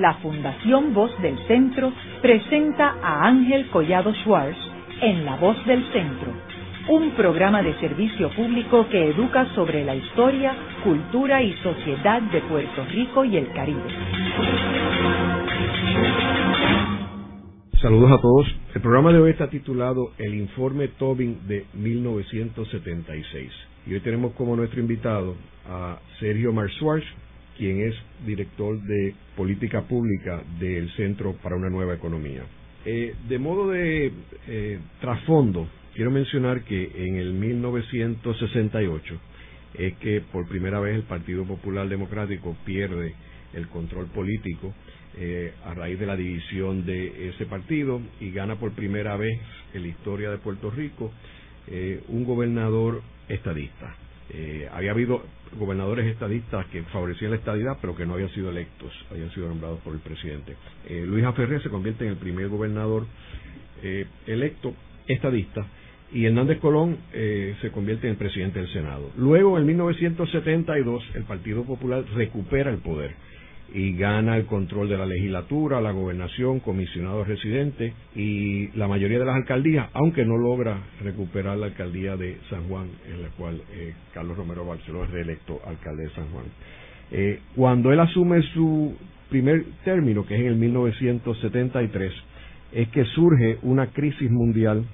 la Fundación Voz del Centro presenta a Ángel Collado Schwartz en La Voz del Centro, un programa de servicio público que educa sobre la historia, cultura y sociedad de Puerto Rico y el Caribe. Saludos a todos. El programa de hoy está titulado El informe Tobin de 1976. Y hoy tenemos como nuestro invitado a Sergio Marsuarch, quien es director de política pública del Centro para una Nueva Economía. Eh, de modo de eh, trasfondo, quiero mencionar que en el 1968 es que por primera vez el Partido Popular Democrático pierde el control político eh, a raíz de la división de ese partido y gana por primera vez en la historia de Puerto Rico un gobernador estadista. había habido gobernadores estadistas que favorecían la estadidad, pero que no habían sido electos, habían sido nombrados por el presidente. Eh, Luis Aferré se convierte en el primer gobernador eh, electo estadista y Hernández Colón eh, se convierte en el presidente del Senado. Luego, en 1972, el Partido Popular recupera el poder y gana el control de la legislatura, la gobernación, comisionados residentes y la mayoría de las alcaldías, aunque no logra recuperar la alcaldía de San Juan, en la cual eh, Carlos Romero Barceló es reelecto alcalde de San Juan. Eh, cuando él asume su primer término, que es en el 1973, es que surge una crisis mundial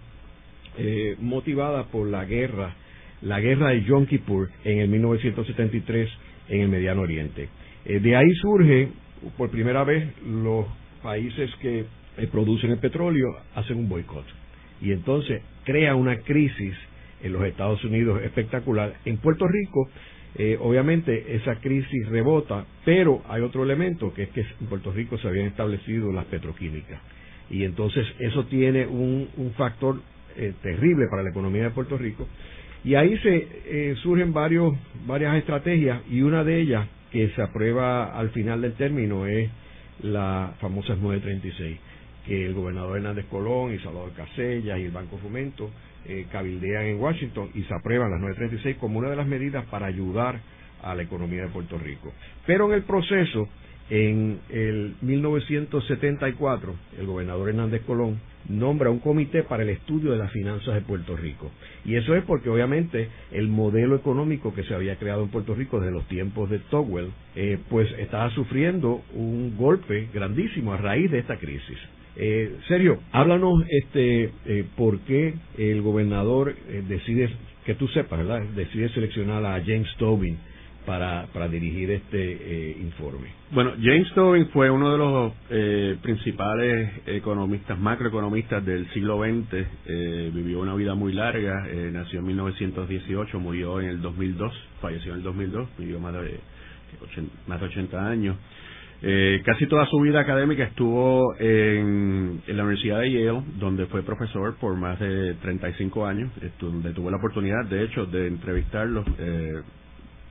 eh, motivada por la guerra, la guerra de Yom Kippur en el 1973 en el Mediano Oriente. Eh, de ahí surge, por primera vez, los países que eh, producen el petróleo hacen un boicot. Y entonces crea una crisis en los Estados Unidos espectacular. En Puerto Rico, eh, obviamente, esa crisis rebota, pero hay otro elemento, que es que en Puerto Rico se habían establecido las petroquímicas. Y entonces eso tiene un, factor terrible para la economía de Puerto Rico. Y ahí se surgen varios, varias estrategias y una de ellas que se aprueba al final del término es la famosa 936, que el gobernador Hernández Colón y Salvador Casella y el Banco Fomento eh, cabildean en Washington y se aprueban las 936 como una de las medidas para ayudar a la economía de Puerto Rico. Pero en el proceso, en el 1974, el gobernador Hernández Colón nombra un comité para el estudio de las finanzas de Puerto Rico. Y eso es porque obviamente el modelo económico que se había creado en Puerto Rico desde los tiempos de Towell, eh, pues estaba sufriendo un golpe grandísimo a raíz de esta crisis. Eh, Sergio, háblanos este, eh, por qué el gobernador eh, decide, que tú sepas, ¿verdad? Decide seleccionar a James Tobin para, para dirigir este eh, informe. Bueno, James Tobin fue uno de los eh, principales economistas, macroeconomistas del siglo XX. Eh, vivió una vida muy larga, nació en 1918, murió en el 2002, falleció en el 2002, vivió más de, más de 80 años. casi toda su vida académica estuvo en, en, la Universidad de Yale, donde fue profesor por más de 35 años, donde tuve la oportunidad, de hecho, de entrevistarlo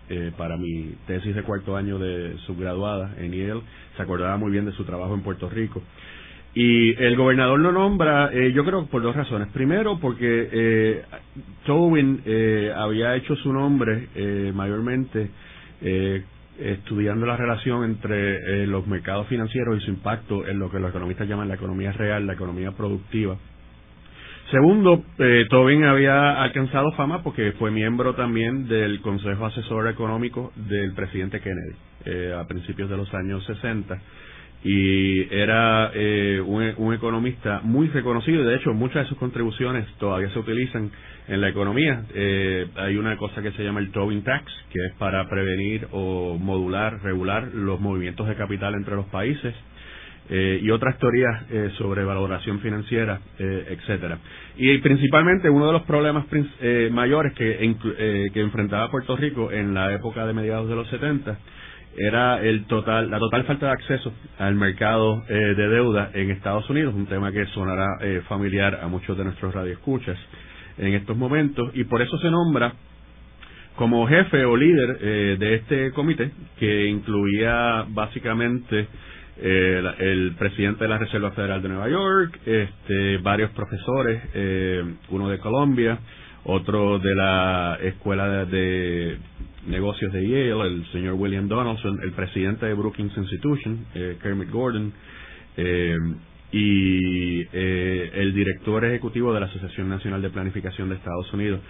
eh, eh, para mi tesis de cuarto año de subgraduada en Yale. Se acordaba muy bien de su trabajo en Puerto Rico. Y el gobernador lo nombra, eh, yo creo, por dos razones. Primero, porque eh, Tobin eh, había hecho su nombre eh, mayormente estudiando la relación entre los mercados financieros y su impacto en lo que los economistas llaman la economía real, la economía productiva. Segundo, eh, Tobin había alcanzado fama porque fue miembro también del Consejo Asesor Económico del presidente Kennedy eh, a principios de los años 60 y era eh, un, economista muy reconocido. De hecho muchas de sus contribuciones todavía se utilizan en la economía. Eh, hay una cosa que se llama el Tobin Tax, que es para prevenir o modular, regular los movimientos de capital entre los países eh, y otras teorías eh, sobre valoración financiera, eh, etcétera. Y principalmente uno de los problemas eh, mayores que, que enfrentaba Puerto Rico en la época de mediados de los 70 era el total, la total falta de acceso al mercado de deuda en Estados Unidos, un tema que sonará familiar a muchos de nuestros radioescuchas en estos momentos, y por eso se nombra como jefe o líder de este comité, que incluía básicamente eh, el presidente de la Reserva Federal de Nueva York, este, varios profesores, eh, uno de Colombia, otro de la Escuela de, Negocios de Yale, el señor William Donaldson, el presidente de Brookings Institution, eh, Kermit Gordon, eh, y eh, el director ejecutivo de la Asociación Nacional de Planificación de Estados Unidos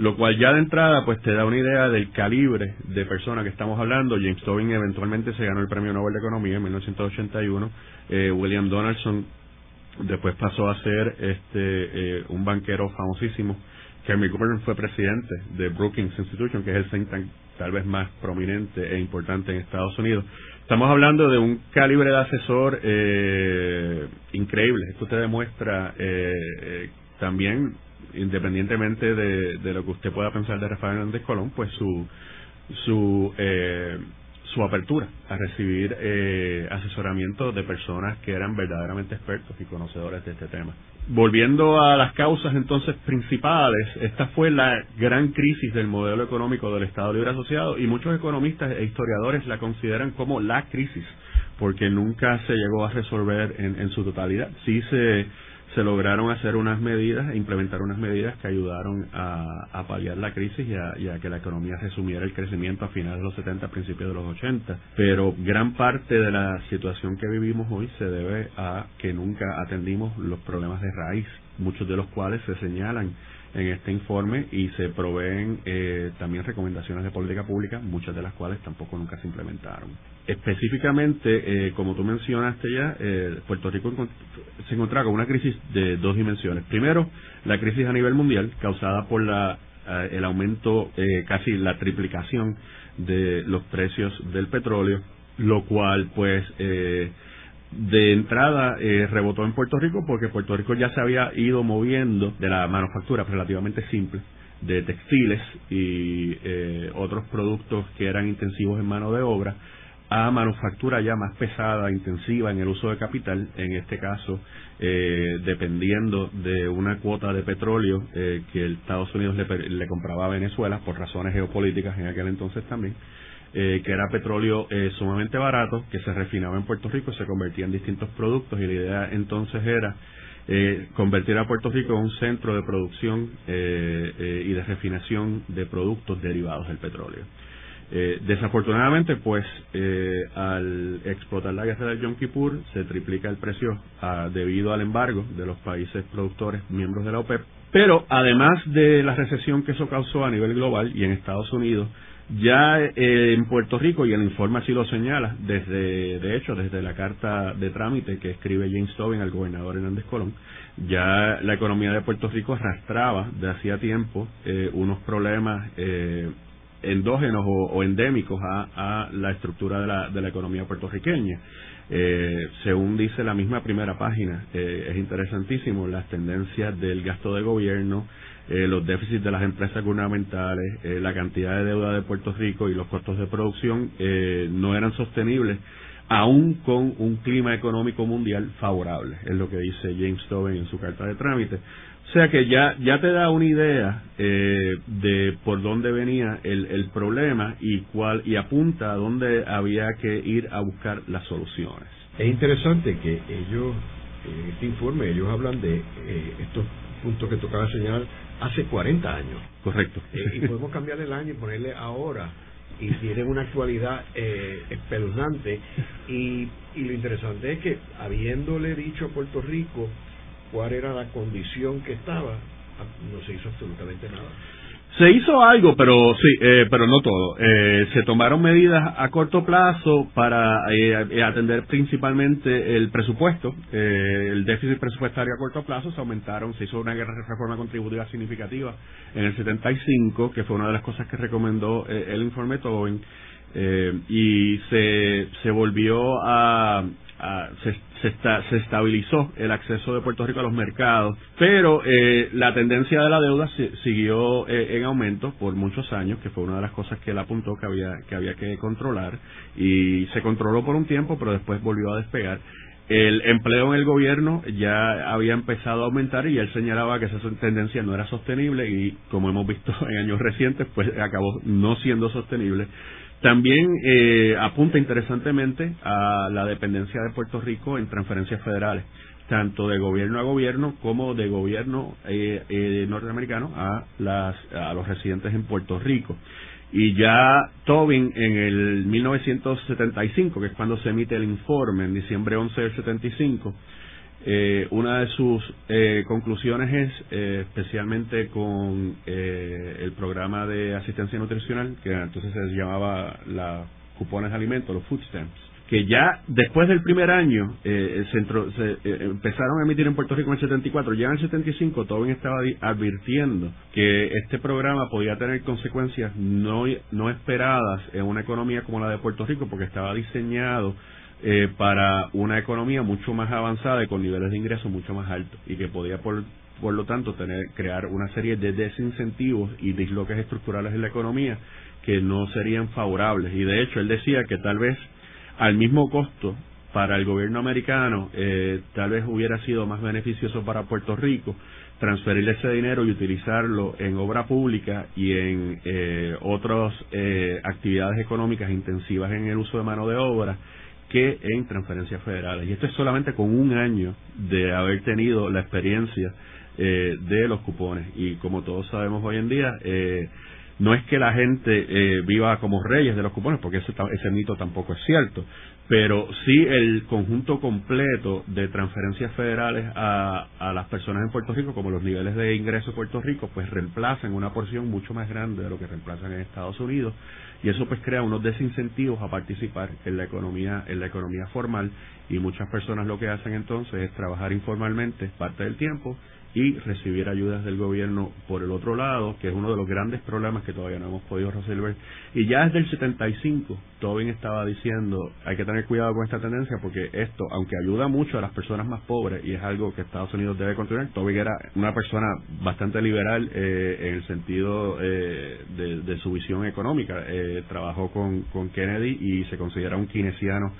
lo cual ya de entrada pues te da una idea del calibre de persona que estamos hablando. James Tobin eventualmente se ganó el Premio Nobel de Economía en 1981. Eh, William Donaldson después pasó a ser este eh, un banquero famosísimo. Kermit Gordon fue presidente de Brookings Institution, que es el think tal vez más prominente e importante en Estados Unidos. Estamos hablando de un calibre de asesor eh, increíble. Esto te demuestra eh, eh, también independientemente de, de, lo que usted pueda pensar de Rafael Hernández Colón, pues su su eh, su apertura a recibir eh, asesoramiento de personas que eran verdaderamente expertos y conocedores de este tema. Volviendo a las causas entonces principales, esta fue la gran crisis del modelo económico del Estado Libre Asociado y muchos economistas e historiadores la consideran como la crisis porque nunca se llegó a resolver en, en su totalidad. Sí se se lograron hacer unas medidas, implementar unas medidas que ayudaron a, a paliar la crisis y a, que la economía resumiera el crecimiento a finales de los 70, principios de los 80. Pero gran parte de la situación que vivimos hoy se debe a que nunca atendimos los problemas de raíz, muchos de los cuales se señalan en este informe y se proveen eh, también recomendaciones de política pública, muchas de las cuales tampoco nunca se implementaron. Específicamente, eh, como tú mencionaste ya, eh, Puerto Rico se encontraba con una crisis de dos dimensiones. Primero, la crisis a nivel mundial causada por la, el aumento, casi la triplicación de los precios del petróleo, lo cual pues de entrada eh, rebotó en Puerto Rico porque Puerto Rico ya se había ido moviendo de la manufactura relativamente simple de textiles y eh, otros productos que eran intensivos en mano de obra a manufactura ya más pesada, intensiva en el uso de capital, en este caso eh, dependiendo de una cuota de petróleo eh, que Estados Unidos le, le compraba a Venezuela por razones geopolíticas en aquel entonces también eh, que era petróleo eh, sumamente barato, que se refinaba en Puerto Rico, se convertía en distintos productos y la idea entonces era eh, convertir a Puerto Rico en un centro de producción y de refinación de productos derivados del petróleo. desafortunadamente, pues, al explotar la guerra del Yom Kippur, se triplica el precio ah, debido al embargo de los países productores miembros de la OPEP. Pero, además de la recesión que eso causó a nivel global y en Estados Unidos, ya eh, en Puerto Rico, y el informe así lo señala, desde, de hecho, desde la carta de trámite que escribe James Tobin al gobernador Hernández Colón, ya la economía de Puerto Rico arrastraba de hacía tiempo eh, unos problemas eh, endógenos o, endémicos a, a, la estructura de la, de la economía puertorriqueña. Eh, según dice la misma primera página, eh, es interesantísimo las tendencias del gasto de gobierno, eh, los déficits de las empresas gubernamentales, eh, la cantidad de deuda de Puerto Rico y los costos de producción eh, no eran sostenibles, aún con un clima económico mundial favorable, es lo que dice James Tobin en su carta de trámite. O sea que ya, ya te da una idea de por dónde venía el, el problema y cuál y apunta a dónde había que ir a buscar las soluciones. Es interesante que ellos, en este informe, ellos hablan de estos puntos que tocaba señalar hace 40 años. Correcto. Eh, y podemos cambiar el año y ponerle ahora. Y tienen una actualidad eh, espeluznante. Y, y lo interesante es que, habiéndole dicho a Puerto Rico cuál era la condición que estaba, no se hizo absolutamente nada. Se hizo algo, pero sí, eh, pero no todo. Eh, se tomaron medidas a corto plazo para eh, atender principalmente el presupuesto, el déficit presupuestario a corto plazo. Se aumentaron, se hizo una reforma contributiva significativa en el 75, que fue una de las cosas que recomendó el informe Tobin, y se, se volvió a, se, se, se, estabilizó el acceso de Puerto Rico a los mercados, pero eh, la tendencia de la deuda siguió eh, en aumento por muchos años, que fue una de las cosas que él apuntó que había que había que controlar y se controló por un tiempo, pero después volvió a despegar. El empleo en el gobierno ya había empezado a aumentar y él señalaba que esa tendencia no era sostenible y como hemos visto en años recientes, pues acabó no siendo sostenible también eh, apunta interesantemente a la dependencia de Puerto Rico en transferencias federales. tanto de gobierno a gobierno como de gobierno eh, eh, norteamericano a, las, a los residentes en Puerto Rico. Y ya Tobin en el 1975, que es cuando se emite el informe, en diciembre 11 del 75, eh, una de sus eh, conclusiones es, eh, especialmente con eh, el programa de asistencia nutricional, que entonces se llamaba la cupones de alimentos, los food stamps, que ya después del primer año eh, se, se eh, empezaron a emitir en Puerto Rico en el 74, ya en el 75 Tobin estaba advirtiendo que este programa podía tener consecuencias no, no esperadas en una economía como la de Puerto Rico, porque estaba diseñado eh, para una economía mucho más avanzada y con niveles de ingresos mucho más altos y que podía por, por lo tanto tener crear una serie de desincentivos y disloques estructurales en la economía que no serían favorables. Y de hecho él decía que tal vez al mismo costo para el gobierno americano eh, tal vez hubiera sido más beneficioso para Puerto Rico transferir ese dinero y utilizarlo en obra pública y en eh, otras eh, actividades económicas intensivas en el uso de mano de obra que en transferencias federales. Y esto es solamente con un año de haber tenido la experiencia eh, de los cupones. Y como todos sabemos hoy en día, eh, no es que la gente eh, viva como reyes de los cupones, porque ese, ese mito tampoco es cierto, pero sí el conjunto completo de transferencias federales a, a las personas en Puerto Rico, como los niveles de ingreso de Puerto Rico, pues reemplazan una porción mucho más grande de lo que reemplazan en Estados Unidos. Y eso pues crea unos desincentivos a participar en la economía en la economía formal. Y muchas personas lo que hacen entonces es trabajar informalmente parte del tiempo y recibir ayudas del gobierno por el otro lado, que es uno de los grandes problemas que todavía no hemos podido resolver. Y ya desde el 75, Tobin estaba diciendo, hay que tener cuidado con esta tendencia porque esto, aunque ayuda mucho a las personas más pobres y es algo que Estados Unidos debe continuar, Tobin era una persona bastante liberal eh, en el sentido eh, de, su visión económica. Eh, trabajó con, con Kennedy y se considera un keynesiano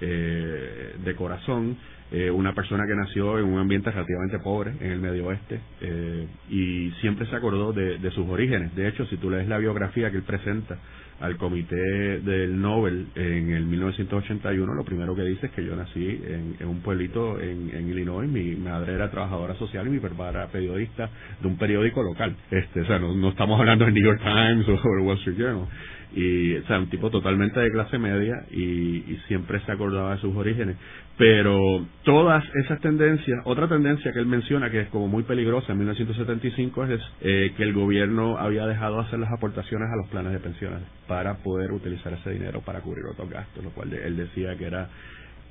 de corazón eh, una persona que nació en un ambiente relativamente pobre en el medio oeste eh, y siempre se acordó de, sus orígenes. De hecho, si tú lees la biografía que él presenta al comité del Nobel en el 1981, lo primero que dice es que yo nací en, un pueblito en, Illinois, mi madre era trabajadora social y mi papá era periodista de un periódico local. Este, o sea, no, estamos hablando del New York Times o el Wall Street Journal y o sea un tipo totalmente de clase media y, siempre se acordaba de sus orígenes. Pero todas esas tendencias otra tendencia que él menciona que es como muy peligrosa en 1975 es eh, que el gobierno había dejado de hacer las aportaciones a los planes de pensiones para poder utilizar ese dinero para cubrir otros gastos lo cual él decía que era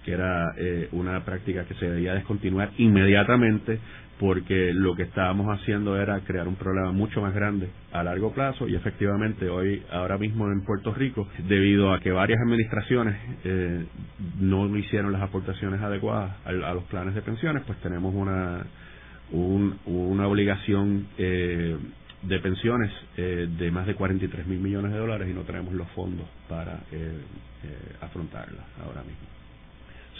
que era eh, una práctica que se debía descontinuar inmediatamente porque lo que estábamos haciendo era crear un problema mucho más grande a largo plazo y efectivamente hoy, ahora mismo en Puerto Rico, debido a que varias administraciones eh, no hicieron las aportaciones adecuadas a, los planes de pensiones, pues tenemos una, una obligación eh, de pensiones eh, de más de 43 mil millones de dólares y no tenemos los fondos para afrontarla ahora mismo.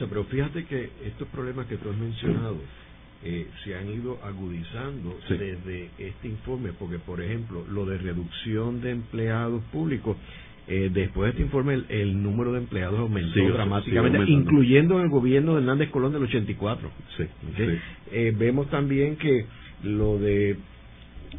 O pero fíjate que estos problemas que tú has mencionado, eh, se han ido agudizando desde este informe, porque por ejemplo, lo de reducción de empleados públicos, eh, después de este informe el, número de empleados aumentó dramáticamente, incluyendo en el gobierno de Hernández Colón del 84. Sí, eh, vemos también que lo de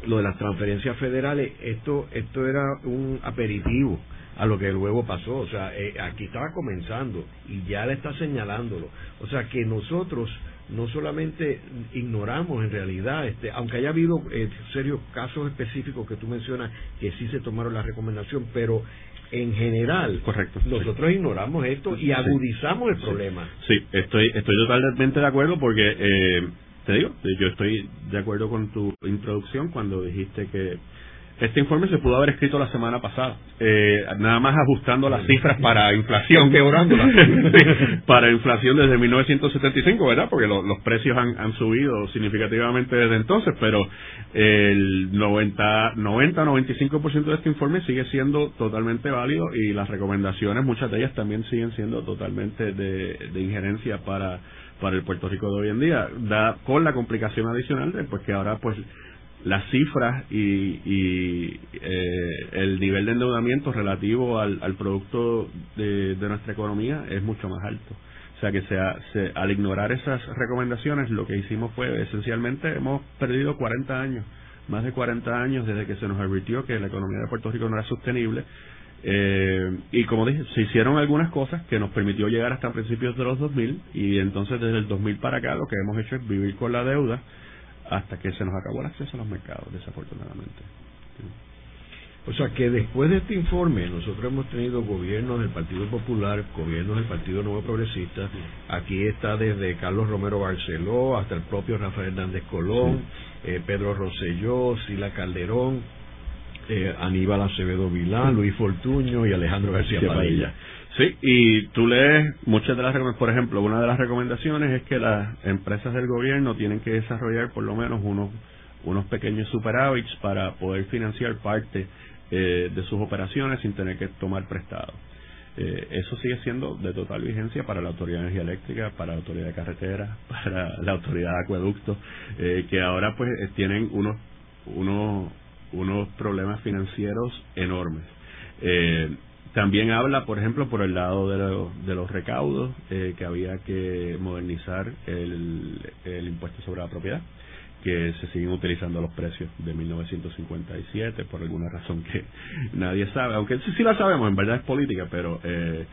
lo de las transferencias federales, esto esto era un aperitivo a lo que luego pasó, o sea, aquí estaba comenzando y ya le está señalándolo, o sea que nosotros no solamente ignoramos en realidad, este, aunque haya habido eh, serios casos específicos que tú mencionas que sí se tomaron la recomendación, pero en general, correcto, nosotros ignoramos esto y agudizamos el problema. Sí, estoy, estoy totalmente de acuerdo porque, eh, te digo, yo estoy de acuerdo con tu introducción cuando dijiste que este informe se pudo haber escrito la semana pasada, eh, nada más ajustando las cifras para inflación, para inflación desde 1975, ¿verdad? Porque los precios han, subido significativamente desde entonces, pero el 90, 90-95% de este informe sigue siendo totalmente válido y las recomendaciones, muchas de ellas también siguen siendo totalmente de, de injerencia para para el Puerto Rico de hoy en día, da con la complicación adicional de pues que ahora pues las cifras y, eh, el nivel de endeudamiento relativo al, producto de, nuestra economía es mucho más alto. O sea que se, al ignorar esas recomendaciones, lo que hicimos fue esencialmente hemos perdido 40 años, más de 40 años desde que se nos advirtió que la economía de Puerto Rico no era sostenible. Eh, y como dije, se hicieron algunas cosas que nos permitió llegar hasta principios de los 2000 y entonces desde el 2000 para acá lo que hemos hecho es vivir con la deuda hasta que se nos acabó el acceso a los mercados, desafortunadamente. O sea que después de este informe nosotros hemos tenido gobiernos del Partido Popular, gobiernos del Partido Nuevo Progresista, aquí está desde Carlos Romero Barceló hasta el propio Rafael Hernández Colón, eh, Pedro Rosselló, Sila Calderón, eh, Aníbal Acevedo Vilá, Luis Fortuño y Alejandro García Padilla. Sí, y tú lees muchas de las por ejemplo, una de las recomendaciones es que las empresas del gobierno tienen que desarrollar por lo menos unos unos pequeños superávits para poder financiar parte eh, de sus operaciones sin tener que tomar prestado. Eh, eso sigue siendo de total vigencia para la Autoridad de Energía Eléctrica, para la Autoridad de Carretera, para la Autoridad de Acueductos, eh, que ahora pues tienen unos, unos, unos problemas financieros enormes. También habla, por ejemplo, por el lado de, de los recaudos, que había que modernizar el, el impuesto sobre la propiedad que se siguen utilizando los precios de 1957 por alguna razón que nadie sabe, aunque sí, sí la sabemos, en verdad es política, pero eh,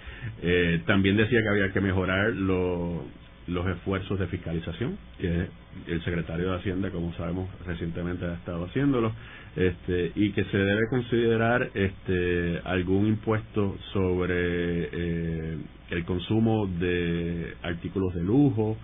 eh, también decía que había que mejorar los esfuerzos de fiscalización, que el secretario de Hacienda, como sabemos, recientemente ha estado haciéndolo, este, y que se debe considerar este, algún impuesto sobre eh, el consumo de artículos de lujo,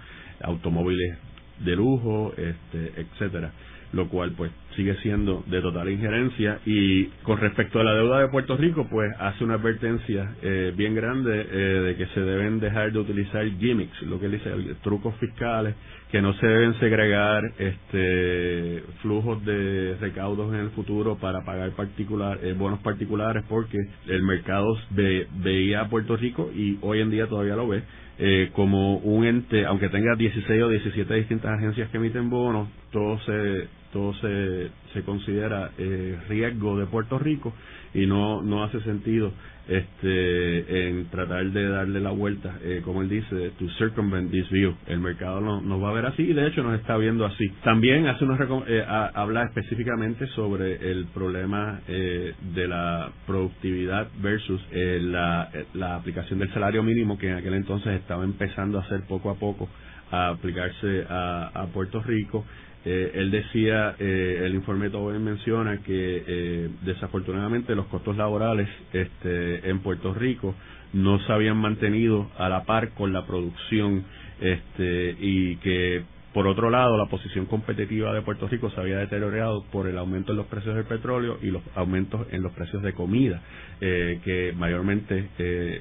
automóviles de lujo, este, etcétera, lo cual pues sigue siendo de total injerencia. Y con respecto a la deuda de Puerto Rico pues hace una advertencia eh, bien grande eh, de que se deben dejar de utilizar gimmicks, lo que él dice, trucos fiscales, que no se deben segregar este flujos de recaudos en el futuro para pagar particular eh, bonos particulares porque el mercado veía a Puerto Rico y hoy en día todavía lo ve eh, como un ente, aunque tenga 16 o 17 distintas agencias que emiten bonos, todo se todo se, se considera eh, riesgo de Puerto Rico y no no hace sentido este en tratar de darle la vuelta eh, como él dice to circumvent this view. El mercado no, nos va a ver así y de hecho nos está viendo así. También hace una eh, habla específicamente sobre el problema eh, de la productividad versus eh, la, la aplicación del salario mínimo que en aquel entonces estaba empezando a hacer poco a poco a aplicarse a Puerto Rico eh, él decía, eh, el informe Tobin menciona que eh, desafortunadamente los costos laborales este, en Puerto Rico no se habían mantenido a la par con la producción este, y que por otro lado la posición competitiva de Puerto Rico se había deteriorado por el aumento en los precios del petróleo y los aumentos en los precios de comida que mayormente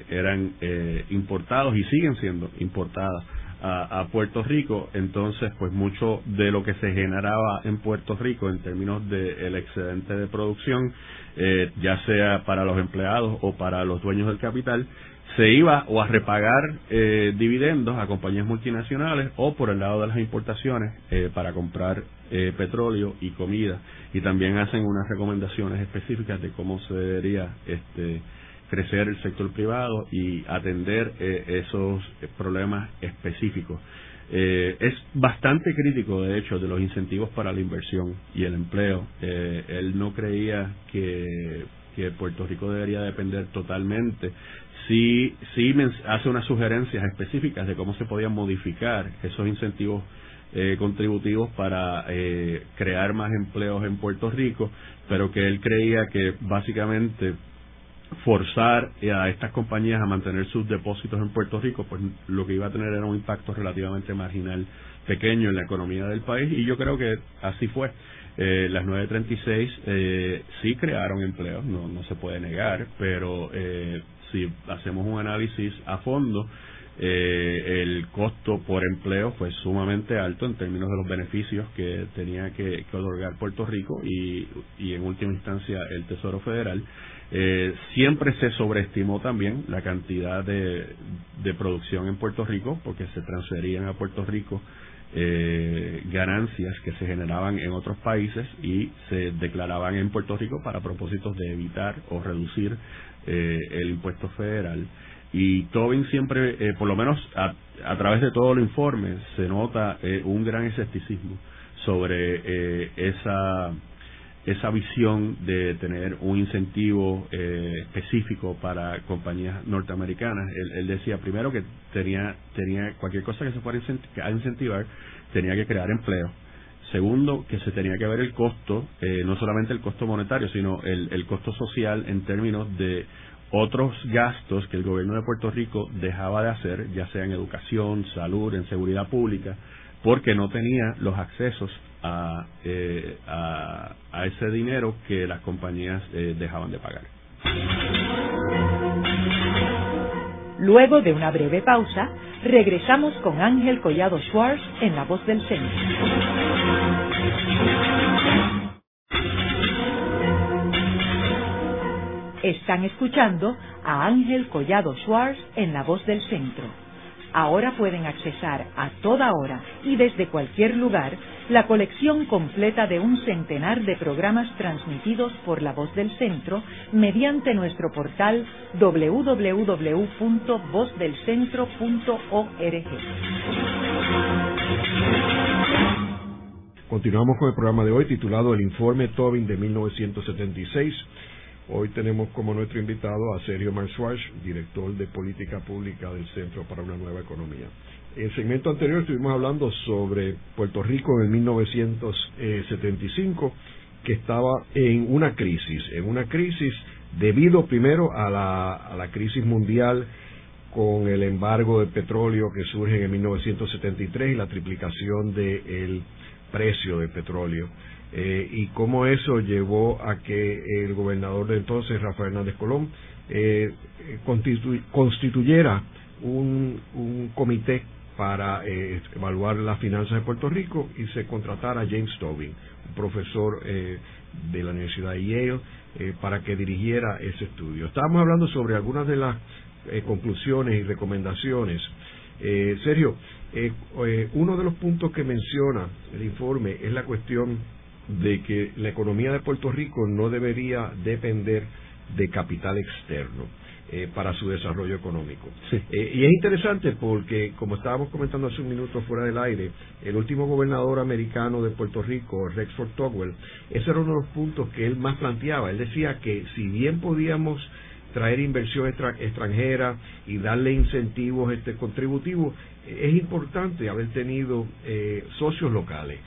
eran importados y siguen siendo importadas a, Puerto Rico, entonces pues mucho de lo que se generaba en Puerto Rico en términos del excedente de producción, eh, ya sea para los empleados o para los dueños del capital, se iba o a repagar eh, dividendos a compañías multinacionales o por el lado de las importaciones eh, para comprar petróleo y comida. Y también hacen unas recomendaciones específicas de cómo se debería este crecer el sector privado y atender eh, esos problemas específicos. Eh, es bastante crítico, de hecho, de los incentivos para la inversión y el empleo. Eh, él no creía que, que Puerto Rico debería depender totalmente. Sí, sí hace unas sugerencias específicas de cómo se podían modificar esos incentivos contributivos para crear más empleos en Puerto Rico, pero que él creía que básicamente forzar a estas compañías a mantener sus depósitos en Puerto Rico, pues lo que iba a tener era un impacto relativamente marginal pequeño en la economía del país y yo creo que así fue. Eh, las 936 eh, sí crearon empleos, no, no se puede negar, pero eh, si hacemos un análisis a fondo, eh, el costo por empleo fue sumamente alto en términos de los beneficios que tenía que, que otorgar Puerto Rico y, y en última instancia el Tesoro Federal. Eh, siempre se sobreestimó también la cantidad de, de producción en Puerto Rico porque se transferían a Puerto Rico eh, ganancias que se generaban en otros países y se declaraban en Puerto Rico para propósitos de evitar o reducir eh, el impuesto federal. Y Tobin siempre, eh, por lo menos a, a, través de todo el informe, se nota eh, un gran escepticismo sobre eh, esa esa visión de tener un incentivo eh, específico para compañías norteamericanas. Él, decía primero que tenía, tenía cualquier cosa que se fuera a incentivar, tenía que crear empleo. Segundo, que se tenía que ver el costo, eh, no solamente el costo monetario, sino el, el costo social en términos de otros gastos que el gobierno de Puerto Rico dejaba de hacer, ya sea en educación, salud, en seguridad pública, porque no tenía los accesos eh, a, a, ese dinero que las compañías eh, dejaban de pagar. Luego de una breve pausa, regresamos con Ángel Collado Schwartz en La Voz del Centro. Están escuchando a Ángel Collado Schwartz en La Voz del Centro. Ahora pueden accesar a toda hora y desde cualquier lugar la colección completa de un centenar de programas transmitidos por la voz del centro mediante nuestro portal www.vozdelcentro.org. Continuamos con el programa de hoy titulado El informe Tobin de 1976. Hoy tenemos como nuestro invitado a Sergio Marswash, director de Política Pública del Centro para una Nueva Economía. En el segmento anterior estuvimos hablando sobre Puerto Rico en 1975, que estaba en una crisis, en una crisis debido primero a la, crisis mundial con el embargo del petróleo que surge en 1973 y la triplicación del precio del petróleo. Eh, y cómo eso llevó a que el gobernador de entonces, Rafael Hernández Colón, eh, constituyera un, comité para eh, evaluar las finanzas de Puerto Rico y se contratara a James Tobin, un profesor eh, de la Universidad de Yale, eh, para que dirigiera ese estudio. Estábamos hablando sobre algunas de las conclusiones y recomendaciones. Sergio, uno de los puntos que menciona el informe es la cuestión de que la economía de Puerto Rico no debería depender de capital externo. Eh, para su desarrollo económico. Eh, y es interesante porque, como estábamos comentando hace un minuto fuera del aire, el último gobernador americano de Puerto Rico, Rexford Togwell, ese era uno de los puntos que él más planteaba. Él decía que si bien podíamos traer inversión extranjera y darle incentivos este, contributivos, es importante haber tenido eh, socios locales,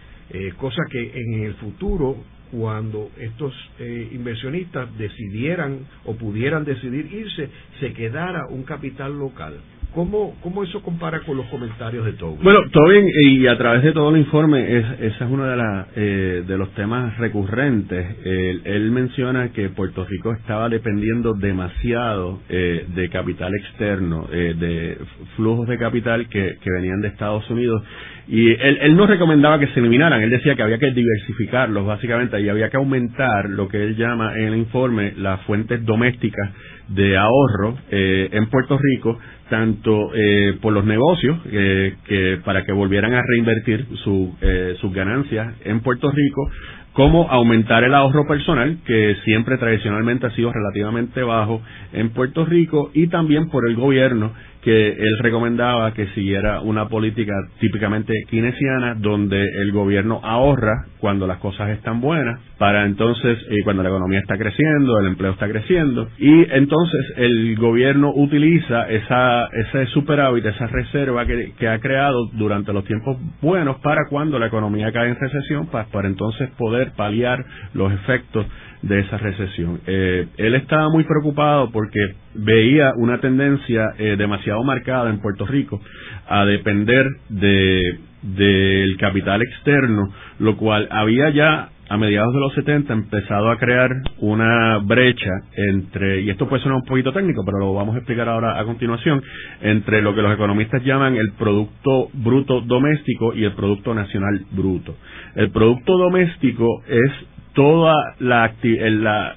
cosa que en el futuro cuando estos eh, inversionistas decidieran o pudieran decidir irse, se quedara un capital local. ¿Cómo, ¿Cómo eso compara con los comentarios de Tobin? Bueno, Tobin, y a través de todo el informe, es, ese es uno de, la, eh, de los temas recurrentes. él menciona que Puerto Rico estaba dependiendo demasiado eh, de capital externo, de flujos de capital que, que venían de Estados Unidos y él, él no recomendaba que se eliminaran, él decía que había que diversificarlos básicamente y había que aumentar lo que él llama en el informe las fuentes domésticas de ahorro eh, en Puerto Rico, tanto eh, por los negocios, eh, que para que volvieran a reinvertir su, eh, sus ganancias en Puerto Rico, como aumentar el ahorro personal, que siempre tradicionalmente ha sido relativamente bajo en Puerto Rico, y también por el gobierno, que él recomendaba que siguiera una política típicamente keynesiana donde el gobierno ahorra cuando las cosas están buenas para entonces y cuando la economía está creciendo el empleo está creciendo. Y entonces el gobierno utiliza esa ese superávit esa reserva que, que ha creado durante los tiempos buenos para cuando la economía cae en recesión para, para entonces poder paliar los efectos de esa recesión. Eh, él estaba muy preocupado porque veía una tendencia eh, demasiado marcada en Puerto Rico a depender de del capital externo, lo cual había ya a mediados de los 70 empezado a crear una brecha entre, y esto puede sonar un poquito técnico, pero lo vamos a explicar ahora a continuación, entre lo que los economistas llaman el Producto Bruto Doméstico y el Producto Nacional Bruto. El Producto Doméstico es toda la,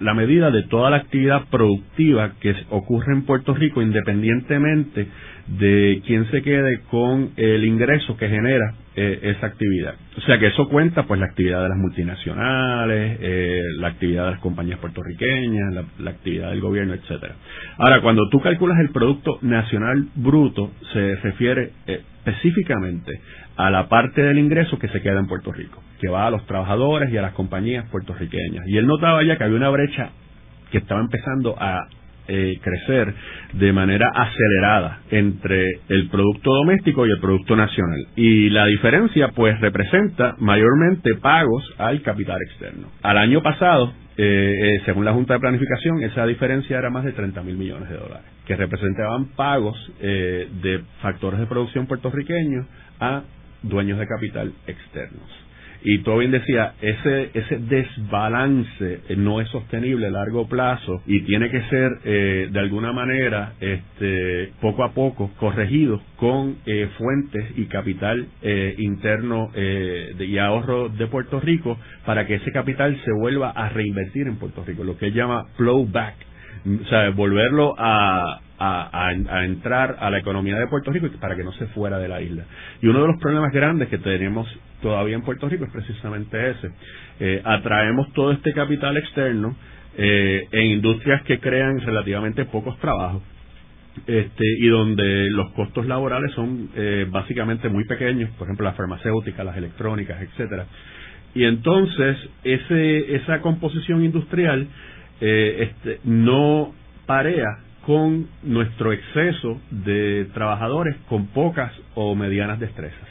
la, medida de toda la actividad productiva que ocurre en Puerto Rico independientemente de quién se quede con el ingreso que genera eh, esa actividad. O sea que eso cuenta pues la actividad de las multinacionales, eh, la actividad de las compañías puertorriqueñas, la, actividad del gobierno, etcétera. Ahora, cuando tú calculas el Producto Nacional Bruto, se refiere eh, específicamente a la parte del ingreso que se queda en Puerto Rico, que va a los trabajadores y a las compañías puertorriqueñas. Y él notaba ya que había una brecha que estaba empezando a eh, crecer de manera acelerada entre el producto doméstico y el producto nacional. Y la diferencia pues representa mayormente pagos al capital externo. Al año pasado, eh, eh, según la Junta de Planificación, esa diferencia era más de 30 mil millones de dólares, que representaban pagos de factores de producción puertorriqueños a dueños de capital externos. Y Tobin decía, ese, ese desbalance eh, no es sostenible a largo plazo y tiene que ser eh, de alguna manera este, poco a poco corregido con eh, fuentes y capital interno y ahorro de Puerto Rico para que ese capital se vuelva a reinvertir en Puerto Rico, lo que él llama flow back, o sea, volverlo a, entrar a la economía de Puerto Rico para que no se fuera de la isla. Y uno de los problemas grandes que tenemos todavía en Puerto Rico es precisamente ese. Eh, atraemos todo este capital externo eh, en industrias que crean relativamente pocos trabajos. Este, y donde los costos laborales son eh, básicamente muy pequeños, por ejemplo las farmacéuticas, las electrónicas, etcétera. Y entonces ese, esa composición industrial este, no parea con nuestro exceso de trabajadores con pocas o medianas destrezas,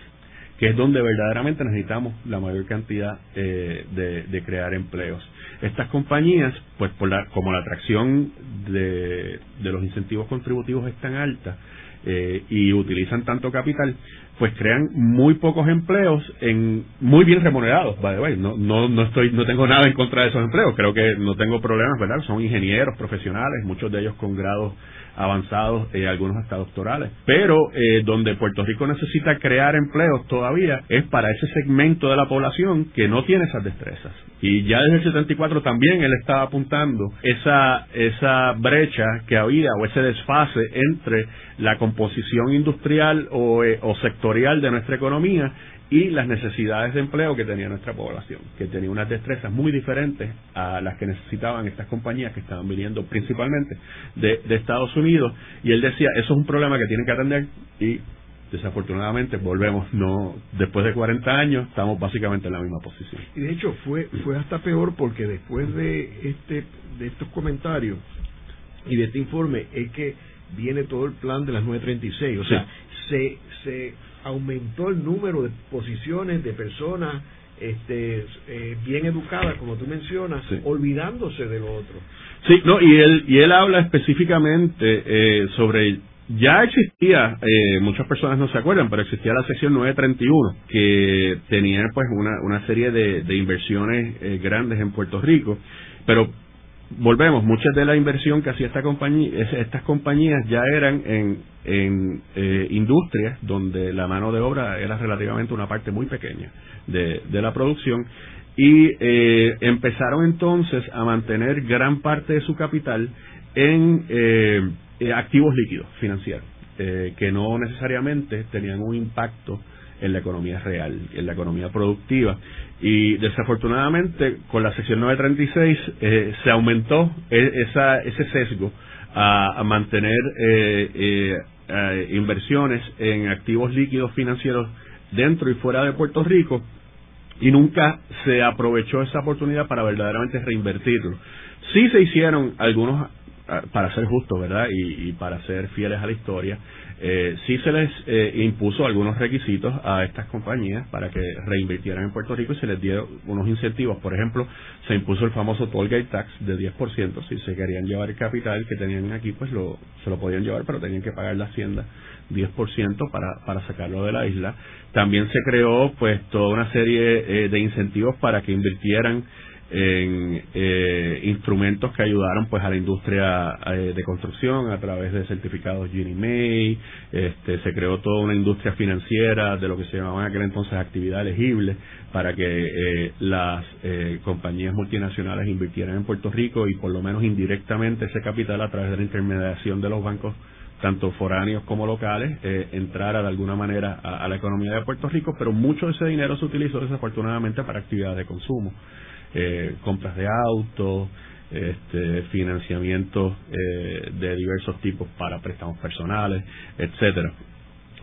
que es donde verdaderamente necesitamos la mayor cantidad eh, de, crear empleos. Estas compañías, pues por la, como la atracción de, de los incentivos contributivos es tan alta, eh, y utilizan tanto capital, pues crean muy pocos empleos en muy bien remunerados. By the way, no, no, no estoy, no tengo nada en contra de esos empleos. Creo que no tengo problemas, ¿verdad? Son ingenieros profesionales, muchos de ellos con grados avanzados, eh, algunos hasta doctorales. Pero eh, donde Puerto Rico necesita crear empleos todavía es para ese segmento de la población que no tiene esas destrezas. Y ya desde el 74 también él estaba apuntando esa, esa brecha que había o ese desfase entre la composición industrial o, eh, o sectorial de nuestra economía y las necesidades de empleo que tenía nuestra población, que tenía unas destrezas muy diferentes a las que necesitaban estas compañías que estaban viniendo principalmente de, Estados Unidos. Y él decía, eso es un problema que tienen que atender y desafortunadamente volvemos no después de 40 años estamos básicamente en la misma posición y de hecho fue fue hasta peor porque después de este de estos comentarios y de este informe es que viene todo el plan de las 936 o sea se se aumentó el número de posiciones de personas este, eh, bien educadas, como tú mencionas, olvidándose de lo otro. Sí, no, y él, y él habla específicamente eh, sobre ya existía, eh, muchas personas no se acuerdan, pero existía la sección 931, que tenía pues una, una serie de, de inversiones eh, grandes en Puerto Rico, pero volvemos, muchas de la inversión que hacía esta compañía, estas compañías ya eran en, en eh, industrias donde la mano de obra era relativamente una parte muy pequeña de, de la producción y eh, empezaron entonces a mantener gran parte de su capital en eh, activos líquidos financieros que no necesariamente tenían un impacto en la economía real, en la economía productiva. Y desafortunadamente, con la sección 936 eh, se aumentó e, ese sesgo a, mantener eh, eh, inversiones en activos líquidos financieros dentro y fuera de Puerto Rico y nunca se aprovechó esa oportunidad para verdaderamente reinvertirlo. Sí se hicieron algunos, ah, para ser justos, ¿verdad? y para ser fieles a la historia, eh, sí se les eh, impuso algunos requisitos a estas compañías para que reinvirtieran en Puerto Rico y se les dieron unos incentivos. Por ejemplo, se impuso el famoso tollgate tax de 10%. Si se querían llevar el capital que tenían aquí, pues lo, se lo podían llevar, pero tenían que pagar la hacienda 10% para, para sacarlo de la isla. También se creó pues toda una serie eh, de incentivos para que invirtieran en eh, instrumentos que ayudaron pues a la industria eh, de construcción a través de certificados Ginnie Mae, este, se creó toda una industria financiera de lo que se llamaban en aquel entonces actividad elegible para que eh, las compañías multinacionales invirtieran en Puerto Rico y por lo menos indirectamente ese capital a través de la intermediación de los bancos tanto foráneos como locales, entrara de alguna manera a, la economía de Puerto Rico, pero mucho de ese dinero se utilizó desafortunadamente para actividades de consumo eh, compras de autos, este, financiamiento eh, de diversos tipos para préstamos personales, etcétera.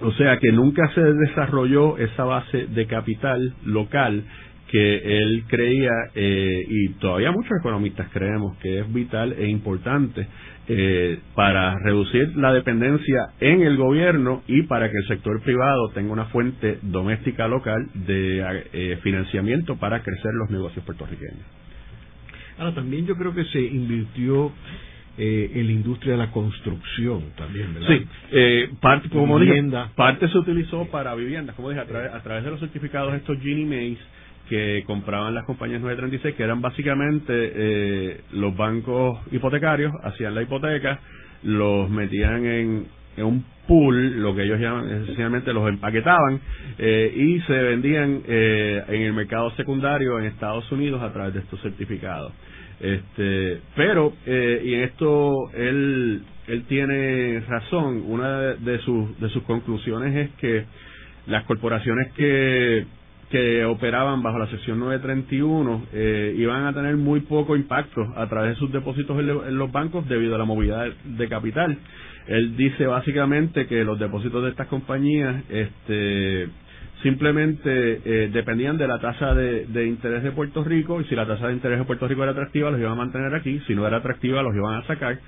O sea que nunca se desarrolló esa base de capital local que él creía eh, y todavía muchos economistas creemos que es vital e importante eh, para reducir la dependencia en el gobierno y para que el sector privado tenga una fuente doméstica local de eh, financiamiento para crecer los negocios puertorriqueños. Ahora, también yo creo que se invirtió eh, en la industria de la construcción también, ¿verdad? Sí, eh, parte, como parte se utilizó para viviendas, como dije, a través, a través de los certificados estos Ginnie Mays, que compraban las compañías 936, que eran básicamente eh, los bancos hipotecarios, hacían la hipoteca, los metían en, un pool, lo que ellos llaman, esencialmente los empaquetaban eh, y se vendían eh, en el mercado secundario en Estados Unidos a través de estos certificados. Este, pero, y en esto él, él tiene razón, una de, de, sus, de sus conclusiones es que las corporaciones que que operaban bajo la sección 931 eh, iban a tener muy poco impacto a través de sus depósitos en, los bancos debido a la movilidad de capital. Él dice básicamente que los depósitos de estas compañías este, simplemente eh, dependían de la tasa de, de, interés de Puerto Rico y si la tasa de interés de Puerto Rico era atractiva los iban a mantener aquí, si no era atractiva los iban a sacar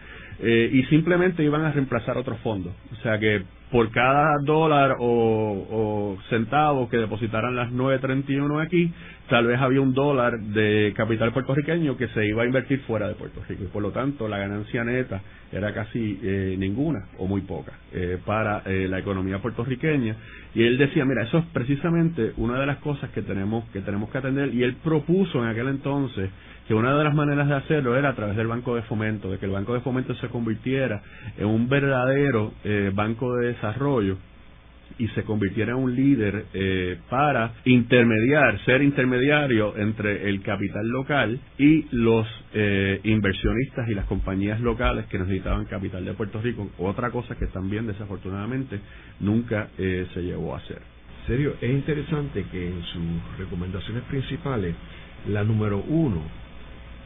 eh, y simplemente iban a reemplazar otros fondos. O sea que por cada dólar o, centavo que depositaran las 931 aquí, tal vez había un dólar de capital puertorriqueño que se iba a invertir fuera de Puerto Rico. Y por lo tanto la ganancia neta era casi eh, ninguna o muy poca eh, para eh, la economía puertorriqueña. Y él decía mira eso es precisamente una de las cosas que tenemos que tenemos que atender y él propuso en aquel entonces que una de las maneras de hacerlo era a través del Banco de Fomento, de que el Banco de Fomento se convirtiera en un verdadero eh, banco de desarrollo y se convirtiera en un líder eh, para intermediar, ser intermediario entre el capital local y los eh, inversionistas y las compañías locales que necesitaban capital de Puerto Rico. Otra cosa que también desafortunadamente nunca se llevó a hacer. Serio, es interesante que en sus recomendaciones principales, la número uno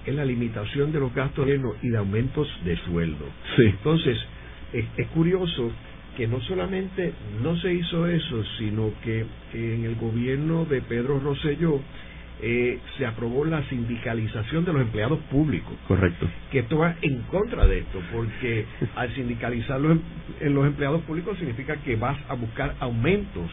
es la limitación de los gastos y de aumentos de sueldo. Sí. Entonces, es, curioso que no solamente no se hizo eso, sino que en el gobierno de Pedro Rosselló eh, se aprobó la sindicalización de los empleados públicos. Correcto. Que esto va en contra de esto, porque al sindicalizar los, em, en los empleados públicos significa que vas a buscar aumentos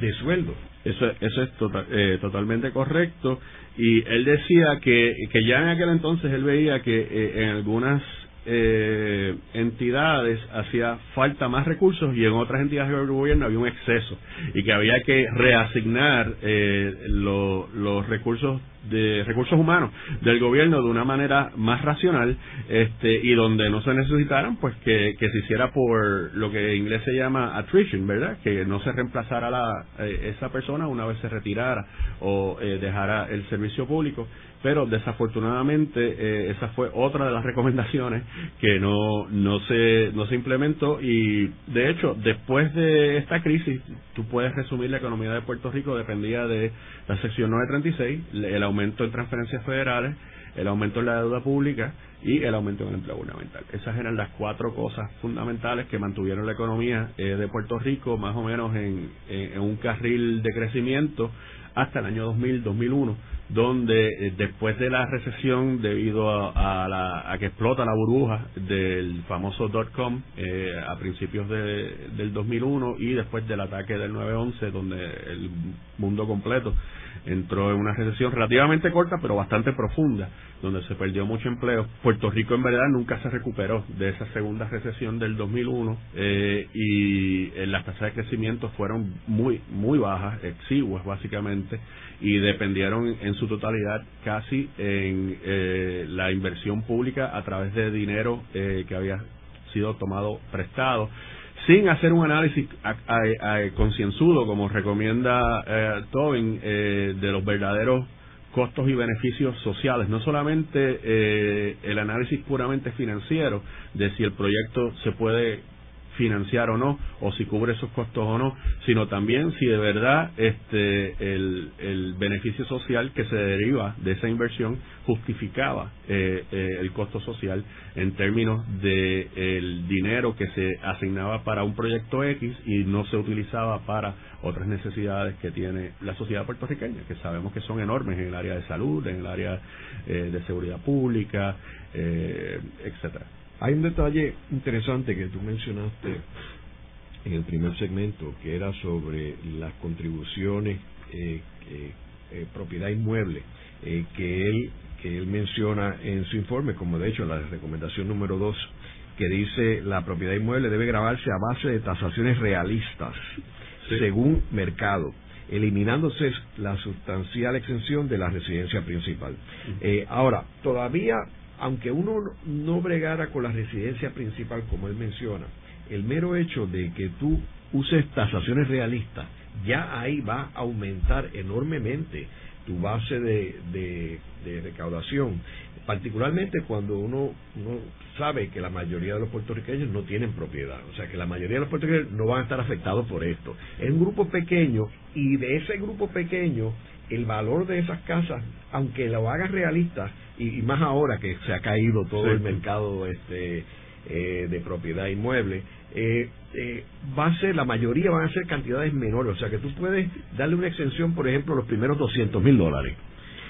de sueldo. Eso, eso es tota, eh, totalmente correcto. Y él decía que, que ya en aquel entonces él veía que eh, en algunas eh, entidades hacía falta más recursos y en otras entidades del gobierno había un exceso y que había que reasignar eh, los recursos de recursos humanos del gobierno de una manera más racional este y donde no se necesitaran pues que, que se hiciera por lo que en inglés se llama attrition verdad que no se reemplazara la eh, esa persona una vez se retirara o eh, dejara el servicio público. Pero desafortunadamente eh, esa fue otra de las recomendaciones que no no se no se implementó. Y de hecho después de esta crisis tú puedes resumir la economía de Puerto Rico dependía de la sección 936 el aumento en transferencias federales el aumento en la deuda pública y el aumento en el empleo gubernamental. Esas eran las cuatro cosas fundamentales que mantuvieron la economía eh, de Puerto Rico más o menos en, un carril de crecimiento hasta el año 2000-2001 donde eh, después de la recesión debido a, la, a, que explota la burbuja del famoso dot-com eh, a principios de, del 2001 y después del ataque del 9-11 donde el mundo completo entró en una recesión relativamente corta pero bastante profunda donde se perdió mucho empleo. Puerto Rico en verdad nunca se recuperó de esa segunda recesión del 2001 eh, y eh, las tasas de crecimiento fueron muy muy bajas, exiguas básicamente, y dependieron en su totalidad casi en eh, la inversión pública a través de dinero que había sido tomado prestado sin hacer un análisis concienzudo como recomienda Tobin de los verdaderos costos y beneficios sociales, no solamente eh, el análisis puramente financiero de si el proyecto se puede financiar o no, o si cubre esos costos o no, sino también si de verdad este el, el beneficio social que se deriva de esa inversión justificaba eh, eh, el costo social en términos de dinero que se asignaba para un proyecto X y no se utilizaba para otras necesidades que tiene la sociedad puertorriqueña, que sabemos que son enormes en el área de salud, en el área eh, de seguridad pública, etcétera. Hay un detalle interesante que tú mencionaste en el primer segmento, que era sobre las contribuciones eh, eh, propiedad inmueble, eh, que él que él menciona en su informe, como de hecho la recomendación número dos, que dice la propiedad inmueble debe grabarse a base de tasaciones realistas, según mercado eliminándose la sustancial exención de la residencia principal. ahora, todavía aunque uno no bregara con la residencia principal, como él menciona, el mero hecho de que tú uses tasaciones realistas, ya ahí va a aumentar enormemente tu base de, recaudación, particularmente cuando uno, uno, sabe que la mayoría de los puertorriqueños no tienen propiedad, o sea que la mayoría de los puertorriqueños no van a estar afectados por esto. Es un grupo pequeño y de ese grupo pequeño el valor de esas casas, aunque lo hagas realista, y, más ahora que se ha caído todo el mercado este eh, de propiedad inmueble, eh, eh, va a ser, la mayoría van a ser cantidades menores, o sea que tú puedes darle una exención, por ejemplo, los primeros 200 mil dólares.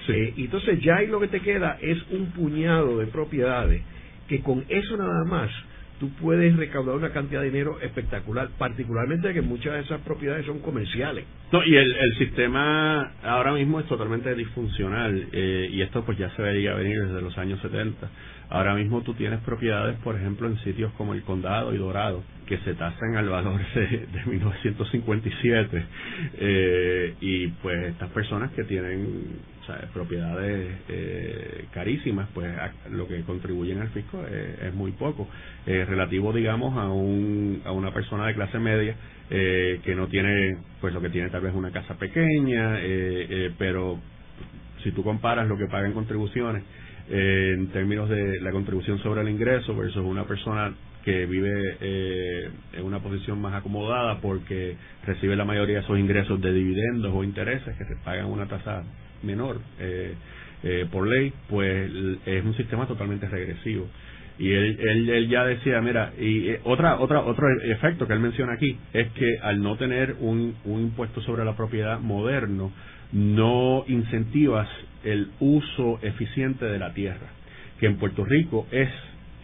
y entonces ya ahí lo que te queda es un puñado de propiedades que con eso nada más tú puedes recaudar una cantidad de dinero espectacular, particularmente que muchas de esas propiedades son comerciales. No, y el, el sistema ahora mismo es totalmente disfuncional eh, y esto pues ya se veía venir desde los años 70. Ahora mismo tú tienes propiedades, por ejemplo, en sitios como el Condado y Dorado, que se tasan al valor de, de 1957 eh, y pues estas personas que tienen propiedades eh, carísimas, pues lo que contribuyen al fisco es, muy poco. Eh, relativo, digamos, a, un, a una persona de clase media eh, que no tiene, pues lo que tiene tal vez una casa pequeña, pero si tú comparas lo que paga en contribuciones en términos de la contribución sobre el ingreso versus una persona que vive en una posición más acomodada porque recibe la mayoría de esos ingresos de dividendos o intereses que se pagan una tasa menor eh, eh, por ley, pues es un sistema totalmente regresivo. Y él, él, ya decía, mira, y eh, otra, otra, otro efecto que él menciona aquí es que al no tener un, un impuesto sobre la propiedad moderno, no incentivas el uso eficiente de la tierra, que en Puerto Rico es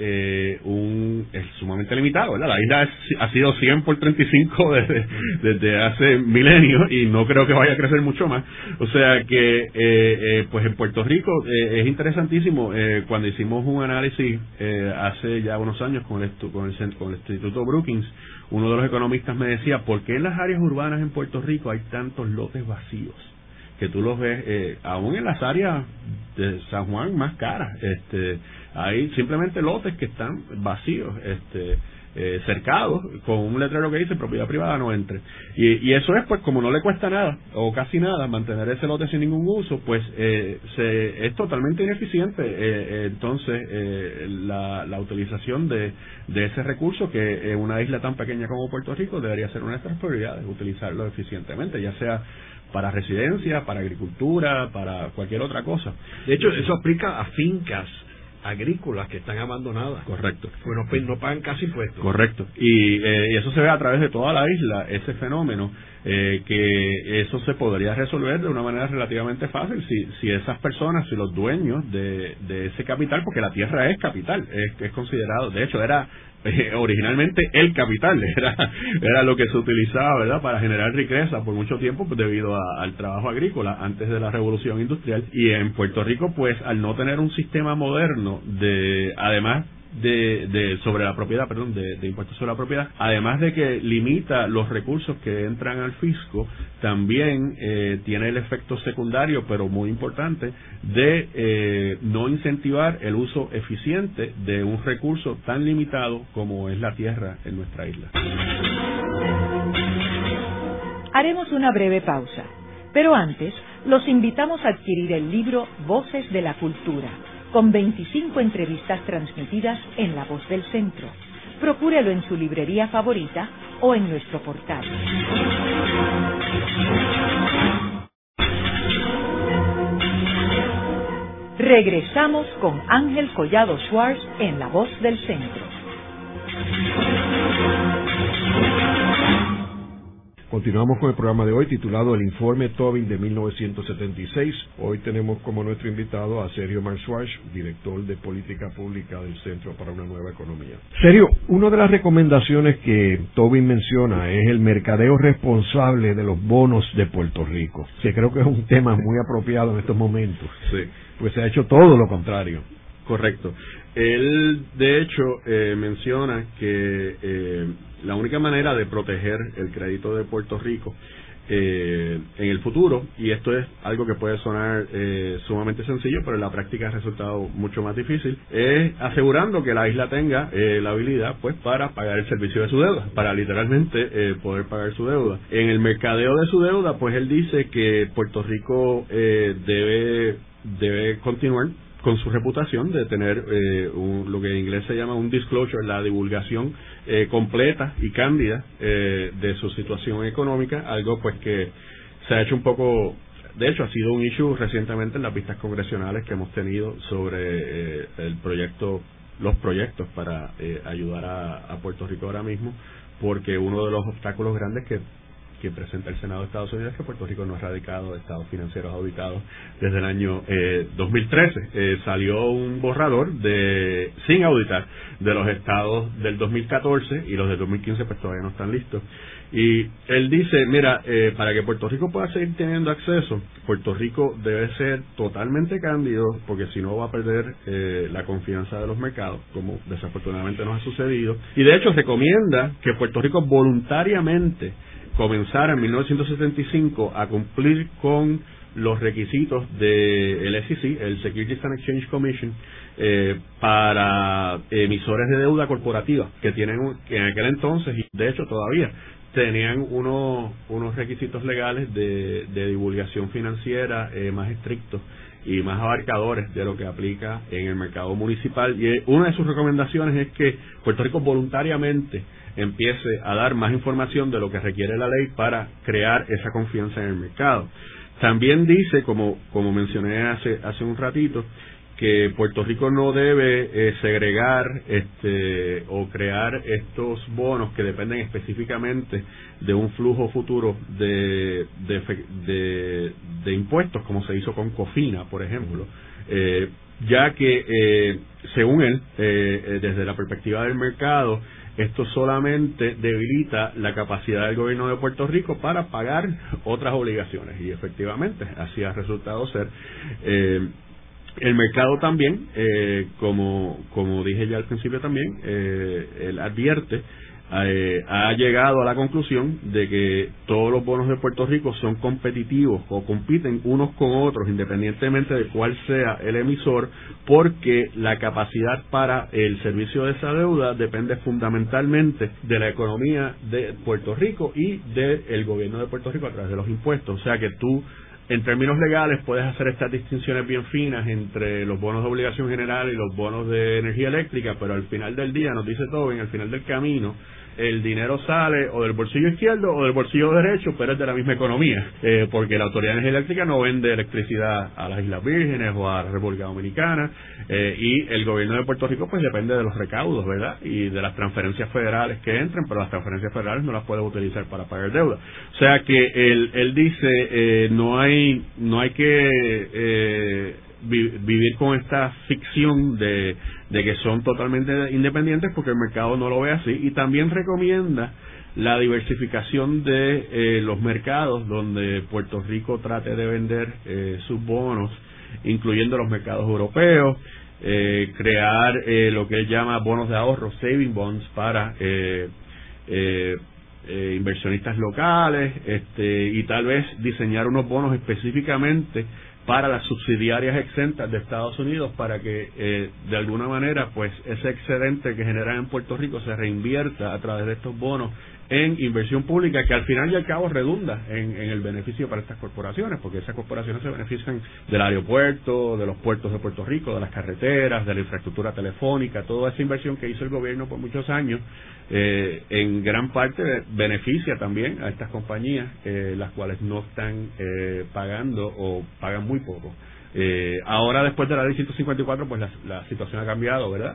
eh, un es sumamente limitado, ¿verdad? La isla ha sido 100 por 35 desde, desde hace milenios y no creo que vaya a crecer mucho más. O sea que, eh, eh, pues en Puerto Rico es interesantísimo. cuando hicimos un análisis hace ya unos años con el, con, el, con el Instituto Brookings, uno de los economistas me decía, ¿por qué en las áreas urbanas en Puerto Rico hay tantos lotes vacíos? Que tú los ves eh, aún en las áreas de San Juan más caras este hay simplemente lotes que están vacíos este eh, cercados con un letrero que dice propiedad privada no entre. Y, eso es pues como no le cuesta nada o casi nada mantener ese lote sin ningún uso pues eh, se, es totalmente ineficiente eh, entonces eh, la, la utilización de, de ese recurso que en una isla tan pequeña como Puerto Rico debería ser una de nuestras prioridades utilizarlo eficientemente ya sea para residencia, para agricultura, para cualquier otra cosa. De hecho, eso aplica a fincas agrícolas que están abandonadas. Correcto. Bueno, pues no pagan casi impuestos. Correcto. Y, eh, y, eso se ve a través de toda la isla, ese fenómeno, eh, que eso se podría resolver de una manera relativamente fácil si, si esas personas, si los dueños de, de ese capital, porque la tierra es capital, es, es considerado, de hecho era eh, originalmente el capital era era lo que se utilizaba verdad para generar riqueza por mucho tiempo pues, debido al trabajo agrícola antes de la revolución industrial. Y en Puerto Rico pues al no tener un sistema moderno de además de, de, sobre la propiedad, perdón, de, impuestos sobre la propiedad, además de que limita los recursos que entran al fisco, también eh, tiene el efecto secundario, pero muy importante, de eh, no incentivar el uso eficiente de un recurso tan limitado como es la tierra en nuestra isla. Haremos una breve pausa, pero antes los invitamos a adquirir el libro Voces de la Cultura con 25 entrevistas transmitidas en La Voz del Centro. Procúrelo en su librería favorita o en nuestro portal. Regresamos con Ángel Collado Schwartz en La Voz del Centro. Continuamos con el programa de hoy titulado El Informe Tobin de 1976. Hoy tenemos como nuestro invitado a Sergio Marswash, director de Política Pública del Centro para una Nueva Economía. Sergio, una de las recomendaciones que Tobin menciona es el mercadeo responsable de los bonos de Puerto Rico, que creo que es un tema muy apropiado en estos momentos. Sí. Pues se ha hecho todo lo contrario. Correcto. Él, de hecho, eh, menciona que eh, la única manera de proteger el crédito de Puerto Rico eh, en el futuro, y esto es algo que puede sonar eh, sumamente sencillo, pero en la práctica ha resultado mucho más difícil, es asegurando que la isla tenga eh, la habilidad pues para pagar el servicio de su deuda, para literalmente poder pagar su deuda. En el mercadeo de su deuda, pues él dice que Puerto Rico debe, debe continuar con su reputación de tener eh, lo que en inglés se llama un disclosure, la divulgación eh, completa y cándida eh, de su situación económica, algo pues que se ha hecho un poco, de hecho ha sido un issue recientemente en las vistas congresionales que hemos tenido sobre el proyecto, los proyectos para ayudar a, a Puerto Rico ahora mismo, porque uno de los obstáculos grandes que que presenta el Senado de Estados Unidos que Puerto Rico no ha radicado estados financieros auditados desde el año eh, 2013. Eh, salió un borrador de sin auditar de los estados del 2014 y los del 2015 pues todavía no están listos. Y él dice, mira, eh, para que Puerto Rico pueda seguir teniendo acceso, Puerto Rico debe ser totalmente cándido, porque si no va a perder eh, la confianza de los mercados, como desafortunadamente nos ha sucedido. Y de hecho recomienda que Puerto Rico voluntariamente comenzara en 1975 a cumplir con los requisitos del SEC, el Securities and Exchange Commission, eh, para emisores de deuda corporativa que tienen que en aquel entonces y de hecho todavía tenían unos unos requisitos legales de, divulgación financiera eh, más estrictos y más abarcadores de lo que aplica en el mercado municipal y eh, una de sus recomendaciones es que Puerto Rico voluntariamente empiece a dar más información de lo que requiere la ley para crear esa confianza en el mercado. También dice, como, como mencioné hace, hace un ratito, que Puerto Rico no debe eh, segregar este, o crear estos bonos que dependen específicamente de un flujo futuro de, de, de, impuestos, como se hizo con COFINA, por ejemplo, eh, ya que, eh, según él, desde la perspectiva del mercado, esto solamente debilita la capacidad del gobierno de Puerto Rico para pagar otras obligaciones y efectivamente así ha resultado ser. El mercado también, eh, como, como dije ya al principio también, eh, él advierte eh, ha llegado a la conclusión de que todos los bonos de Puerto Rico son competitivos o compiten unos con otros independientemente de cuál sea el emisor porque la capacidad para el servicio de esa deuda depende fundamentalmente de la economía de Puerto Rico y del gobierno de Puerto Rico a través de los impuestos. O sea que tú en términos legales puedes hacer estas distinciones bien finas entre los bonos de obligación general y los bonos de energía eléctrica, pero al final del día, nos dice todo, en al final del camino, el dinero sale o del bolsillo izquierdo o del bolsillo derecho, pero es de la misma economía, eh, porque la Autoridad de Energía Eléctrica no vende electricidad a las Islas Vírgenes o a la República Dominicana, eh, y el gobierno de Puerto Rico pues depende de los recaudos, ¿verdad? Y de las transferencias federales que entren, pero las transferencias federales no las puede utilizar para pagar deuda. O sea que él, él dice, eh, no hay no hay que vivir con esta ficción de, de que son totalmente independientes porque el mercado no lo ve así. Y también recomienda la diversificación de eh, los mercados donde Puerto Rico trate de vender eh, sus bonos, incluyendo los mercados europeos, eh, crear lo que él llama bonos de ahorro, saving bonds, para inversionistas locales este, y tal vez diseñar unos bonos específicamente para las subsidiarias exentas de Estados Unidos para que de alguna manera pues ese excedente que generan en Puerto Rico se reinvierta a través de estos bonos en inversión pública que al final y al cabo redunda en, el beneficio para estas corporaciones, porque esas corporaciones se benefician del aeropuerto, de los puertos de Puerto Rico, de las carreteras, de la infraestructura telefónica, toda esa inversión que hizo el gobierno por muchos años, eh, en gran parte beneficia también a estas compañías, eh, las cuales no están eh, pagando o pagan muy poco. ahora, después de la ley 154, pues la, situación ha cambiado, ¿verdad?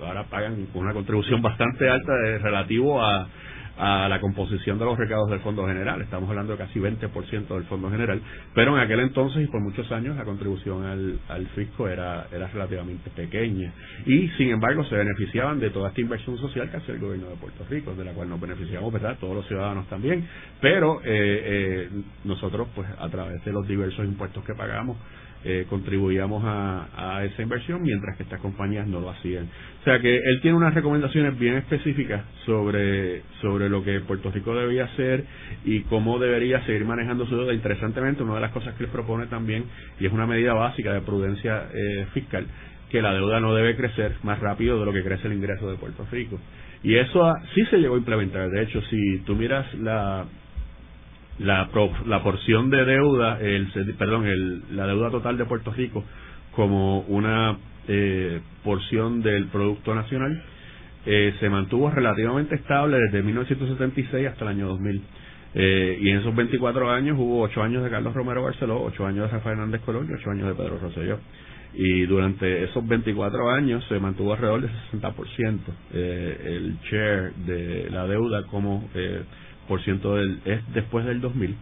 ahora pagan con una contribución bastante alta relativo a a la composición de los recados del Fondo General. Estamos hablando de casi 20% del Fondo General, pero en aquel entonces y por muchos años la contribución al, al fisco era, era relativamente pequeña. Y, sin embargo, se beneficiaban de toda esta inversión social que hace el gobierno de Puerto Rico, de la cual nos beneficiamos, ¿verdad? Todos los ciudadanos también, pero eh, eh, nosotros, pues, a través de los diversos impuestos que pagamos, eh, contribuíamos a, esa inversión, mientras que estas compañías no lo hacían. O sea que él tiene unas recomendaciones bien específicas sobre, sobre lo que Puerto Rico debía hacer y cómo debería seguir manejando su deuda. Interesantemente, una de las cosas que él propone también, y es una medida básica de prudencia eh, fiscal, que la deuda no debe crecer más rápido de lo que crece el ingreso de Puerto Rico. Y eso sí se llegó a implementar. De hecho, si tú miras la, la, la porción de deuda, el, perdón, el, la deuda total de Puerto Rico como una eh, porción del Producto Nacional, eh, se mantuvo relativamente estable desde 1976 hasta el año 2000. Eh, y en esos 24 años hubo 8 años de Carlos Romero Barceló, 8 años de Rafael Hernández Colón y 8 años de Pedro Rosselló. Y durante esos 24 años se mantuvo alrededor del 60% eh, el share de la deuda como eh, del, es después del 2000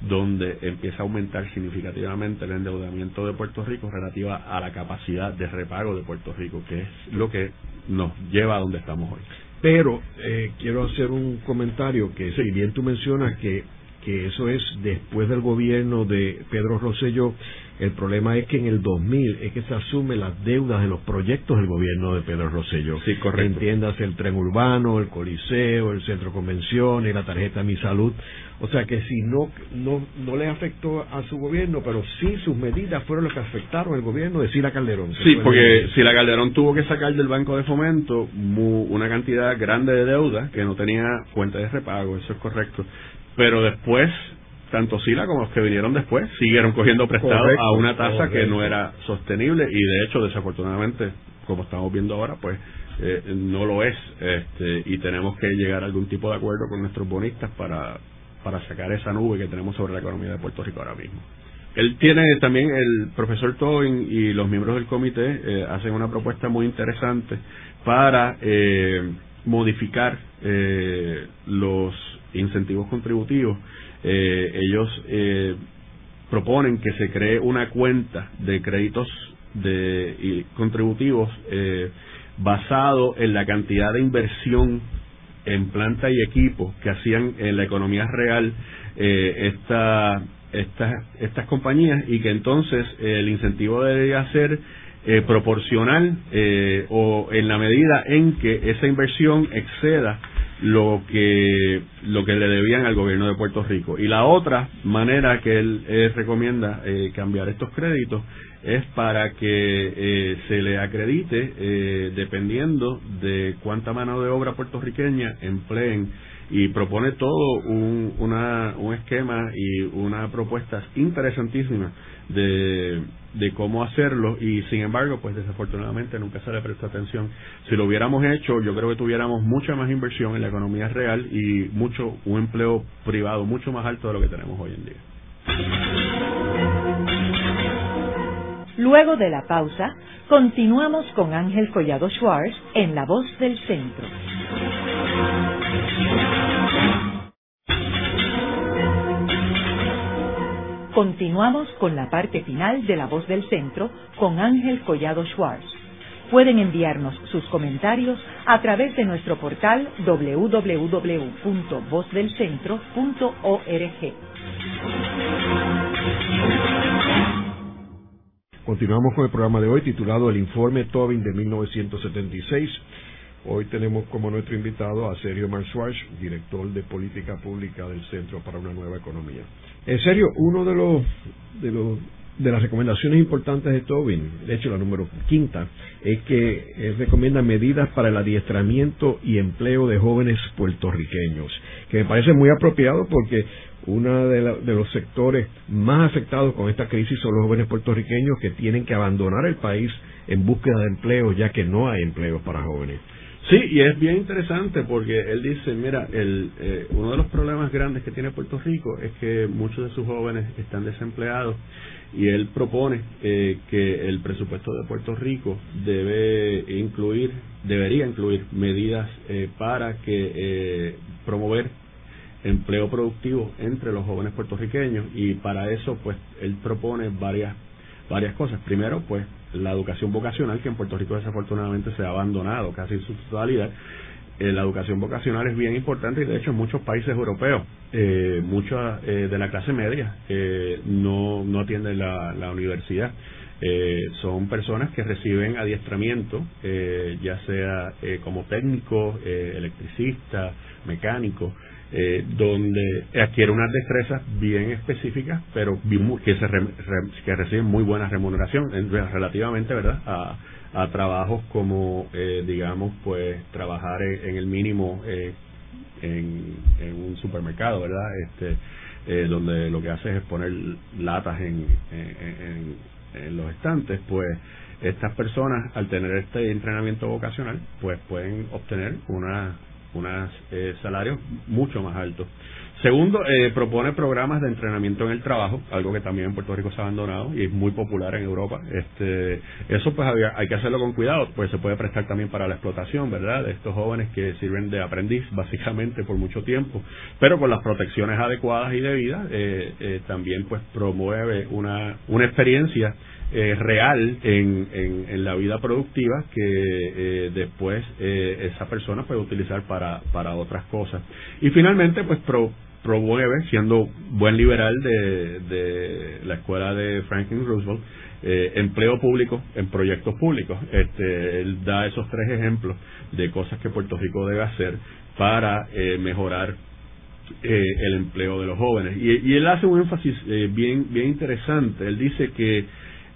donde empieza a aumentar significativamente el endeudamiento de Puerto Rico relativa a la capacidad de repago de Puerto Rico, que es lo que nos lleva a donde estamos hoy. Pero eh, quiero hacer un comentario que si bien tú mencionas que, que eso es después del gobierno de Pedro Rosselló, el problema es que en el 2000 es que se asumen las deudas de los proyectos del gobierno de Pedro Rosselló. Sí, correcto. Entiendas el tren urbano, el coliseo, el centro de convenciones, la tarjeta Mi Salud. O sea que si no, no, no le afectó a su gobierno, pero sí sus medidas fueron las que afectaron al gobierno de Sila Calderón. Sí, porque Sila Calderón tuvo que sacar del Banco de Fomento una cantidad grande de deuda que no tenía fuente de repago, eso es correcto. Pero después tanto Sila como los que vinieron después siguieron cogiendo prestado a una tasa que no era sostenible. Y de hecho desafortunadamente como estamos viendo ahora pues eh, no lo es. Este, y tenemos que llegar a algún tipo de acuerdo con nuestros bonistas para, para sacar esa nube que tenemos sobre la economía de Puerto Rico ahora mismo. Él tiene también, el profesor Tobin y los miembros del comité eh, hacen una propuesta muy interesante para eh, modificar los incentivos contributivos eh, ellos eh, proponen que se cree una cuenta de créditos de, contributivos eh, basado en la cantidad de inversión en planta y equipo que hacían en la economía real eh, esta, estas, estas compañías y que entonces el incentivo debería ser eh, proporcional eh, o en la medida en que esa inversión exceda lo que lo que le debían al gobierno de Puerto Rico. Y la otra manera que él eh, recomienda eh, cambiar estos créditos es para que eh, se le acredite dependiendo de cuánta mano de obra puertorriqueña empleen y propone todo un, una, un esquema y una propuesta interesantísima de, de cómo hacerlo y sin embargo pues desafortunadamente nunca se le prestó atención si lo hubiéramos hecho yo creo que tuviéramos mucha más inversión en la economía real y mucho un empleo privado mucho más alto de lo que tenemos hoy en día Luego de la pausa, continuamos con Ángel Collado Schwartz en La Voz del Centro. Continuamos con la parte final de La Voz del Centro con Ángel Collado Schwartz. Pueden enviarnos sus comentarios a través de nuestro portal www.vozdelcentro.org. Continuamos con el programa de hoy titulado El informe Tobin de 1976. Hoy tenemos como nuestro invitado a Sergio Marswarch, director de política pública del Centro para una Nueva Economía. En serio, uno de los, de los de las recomendaciones importantes de Tobin, de hecho la número quinta, es que recomienda medidas para el adiestramiento y empleo de jóvenes puertorriqueños, que me parece muy apropiado porque uno de, de, los sectores más afectados con esta crisis son los jóvenes puertorriqueños que tienen que abandonar el país en búsqueda de empleo, ya que no hay empleos para jóvenes. Sí, y es bien interesante porque él dice, mira, el, eh, uno de los problemas grandes que tiene Puerto Rico es que muchos de sus jóvenes están desempleados y él propone eh, que el presupuesto de Puerto Rico debe incluir, debería incluir medidas eh, para que promover empleo productivo entre los jóvenes puertorriqueños y para eso pues él propone varias varias cosas. Primero, pues la educación vocacional, que en Puerto Rico desafortunadamente se ha abandonado casi en su totalidad. Eh, la educación vocacional es bien importante y de hecho en muchos países europeos, eh, eh, de la clase media eh, no, no atienden la, la universidad. Eh, son personas que reciben adiestramiento, ya sea como técnico, eh, electricista, mecánico, eh, donde adquiere unas destrezas bien específicas, pero que, se que reciben muy buena remuneración relativamente, ¿verdad? A, a trabajos como, eh, digamos, pues trabajar en, el mínimo eh, en, un supermercado, ¿verdad? Este, eh, donde lo que hace es poner latas en, en, en los estantes, pues estas personas al tener este entrenamiento vocacional pues pueden obtener una unos eh, salarios mucho más altos. Segundo, eh, propone programas de entrenamiento en el trabajo, algo que también en Puerto Rico se ha abandonado y es muy popular en Europa. Este, eso pues hay que hacerlo con cuidado, pues se puede prestar también para la explotación, ¿verdad? De estos jóvenes que sirven de aprendiz básicamente por mucho tiempo, pero con las protecciones adecuadas y debidas, eh, eh, también pues promueve una, una experiencia eh, real en, en, en, la vida productiva que eh, después eh, esa persona puede utilizar para, para otras cosas. Y finalmente, pues pro, promueve, siendo buen liberal de, de la escuela de Franklin Roosevelt, eh, empleo público en proyectos públicos. Este, él da esos tres ejemplos de cosas que Puerto Rico debe hacer para eh, mejorar eh, el empleo de los jóvenes. Y, y él hace un énfasis eh, bien, bien interesante. Él dice que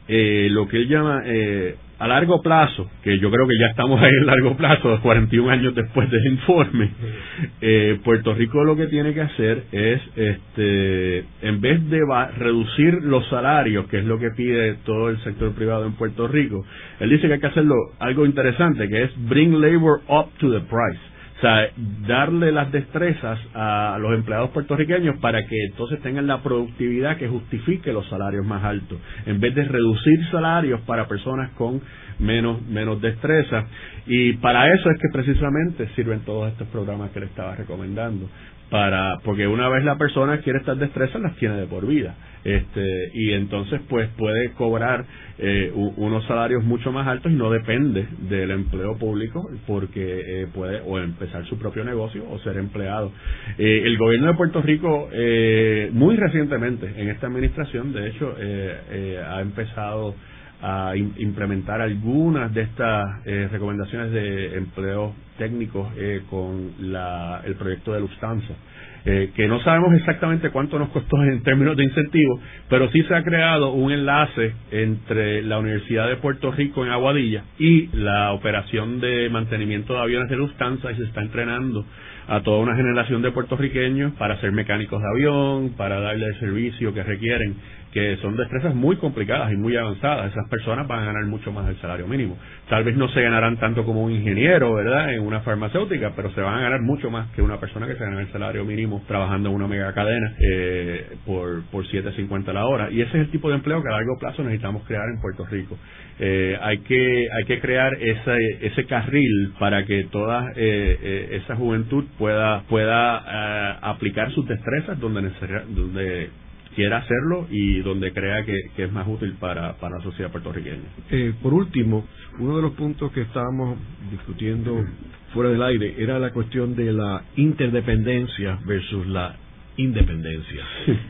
eh, lo que él llama eh, a largo plazo, que yo creo que ya estamos ahí en largo plazo, 41 años después del informe, eh, Puerto Rico lo que tiene que hacer es, este, en vez de reducir los salarios, que es lo que pide todo el sector privado en Puerto Rico, él dice que hay que hacerlo algo interesante, que es bring labor up to the price sea, darle las destrezas a los empleados puertorriqueños para que entonces tengan la productividad que justifique los salarios más altos, en vez de reducir salarios para personas con menos, menos destreza. Y para eso es que precisamente sirven todos estos programas que le estaba recomendando para porque una vez la persona quiere estas destrezas las tiene de por vida. Este y entonces pues puede cobrar eh, unos salarios mucho más altos y no depende del empleo público porque eh, puede o empezar su propio negocio o ser empleado. Eh, el gobierno de Puerto Rico eh, muy recientemente en esta administración de hecho eh, eh, ha empezado a implementar algunas de estas eh, recomendaciones de empleo técnicos eh, con la, el proyecto de Lufthansa. Eh, que no sabemos exactamente cuánto nos costó en términos de incentivos, pero sí se ha creado un enlace entre la Universidad de Puerto Rico en Aguadilla y la operación de mantenimiento de aviones de Lufthansa y se está entrenando a toda una generación de puertorriqueños para ser mecánicos de avión, para darle el servicio que requieren que son destrezas muy complicadas y muy avanzadas. Esas personas van a ganar mucho más del salario mínimo. Tal vez no se ganarán tanto como un ingeniero, ¿verdad?, en una farmacéutica, pero se van a ganar mucho más que una persona que se gana el salario mínimo trabajando en una mega cadena eh, por, por 7.50 la hora. Y ese es el tipo de empleo que a largo plazo necesitamos crear en Puerto Rico. Eh, hay que hay que crear ese ese carril para que toda eh, eh esa juventud pueda pueda eh, aplicar sus destrezas donde donde quiera hacerlo y donde crea que, es más útil para, para la sociedad puertorriqueña. Eh, por último, uno de los puntos que estábamos discutiendo fuera del aire era la cuestión de la interdependencia versus la independencia.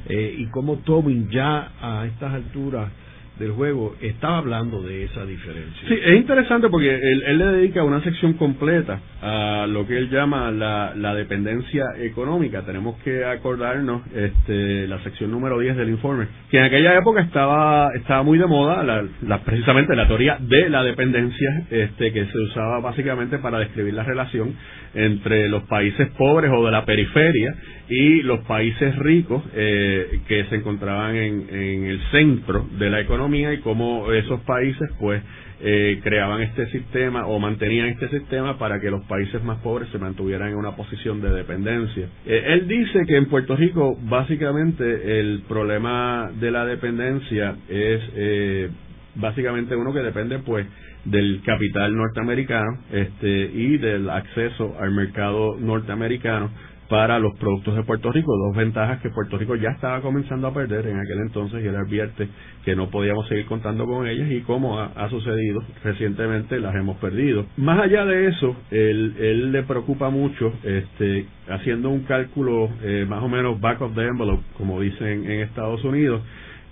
Eh, y cómo Tobin ya a estas alturas del juego estaba hablando de esa diferencia. Sí, es interesante porque él, le dedica una sección completa a lo que él llama la, la dependencia económica. Tenemos que acordarnos este, la sección número 10 del informe, que en aquella época estaba estaba muy de moda la, precisamente la teoría de la dependencia, este, que se usaba básicamente para describir la relación entre los países pobres o de la periferia y los países ricos eh, que se encontraban en, en el centro de la economía y cómo esos países pues eh, creaban este sistema o mantenían este sistema para que los países más pobres se mantuvieran en una posición de dependencia. Eh, él dice que en Puerto Rico básicamente el problema de la dependencia es eh, básicamente uno que depende pues del capital norteamericano este y del acceso al mercado norteamericano para los productos de Puerto Rico, dos ventajas que Puerto Rico ya estaba comenzando a perder en aquel entonces y él advierte que no podíamos seguir contando con ellas y como ha, sucedido recientemente las hemos perdido. Más allá de eso, él, él le preocupa mucho este, haciendo un cálculo eh, más o menos back of the envelope, como dicen en Estados Unidos,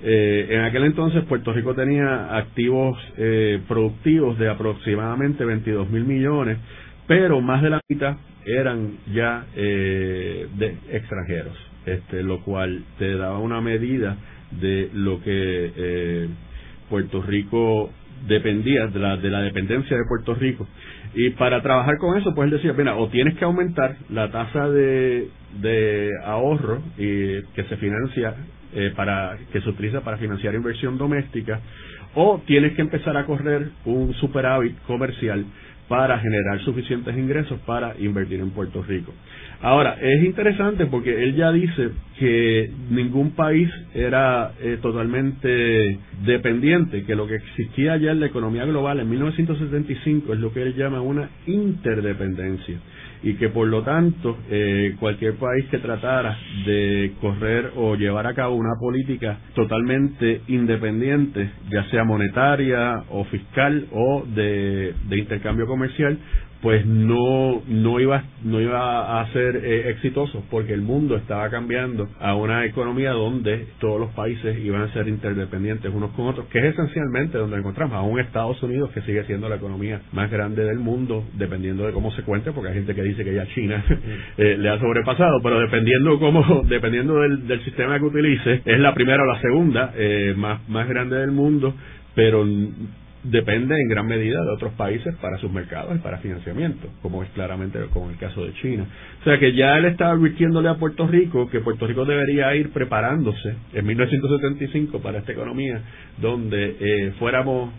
eh, en aquel entonces Puerto Rico tenía activos eh, productivos de aproximadamente 22 mil millones, pero más de la mitad eran ya eh, de extranjeros, este, lo cual te daba una medida de lo que eh, Puerto Rico dependía de la, de la dependencia de Puerto Rico. Y para trabajar con eso, pues él decía, mira, o tienes que aumentar la tasa de, ahorro y que se financia eh, para que se utiliza para financiar inversión doméstica, o tienes que empezar a correr un superávit comercial para generar suficientes ingresos para invertir en Puerto Rico. Ahora, es interesante porque él ya dice que ningún país era eh, totalmente dependiente, que lo que existía ya en la economía global en 1975 es lo que él llama una interdependencia y que por lo tanto eh, cualquier país que tratara de correr o llevar a cabo una política totalmente independiente, ya sea monetaria o fiscal o de, de intercambio comercial, pues no no iba no iba a ser eh, exitoso porque el mundo estaba cambiando a una economía donde todos los países iban a ser interdependientes unos con otros que es esencialmente donde encontramos a un Estados Unidos que sigue siendo la economía más grande del mundo dependiendo de cómo se cuente porque hay gente que dice que ya China eh, le ha sobrepasado pero dependiendo cómo dependiendo del, del sistema que utilice es la primera o la segunda eh, más más grande del mundo pero depende en gran medida de otros países para sus mercados y para financiamiento, como es claramente como el caso de China. O sea que ya él estaba advirtiéndole a Puerto Rico que Puerto Rico debería ir preparándose en 1975 para esta economía, donde eh, fuéramos,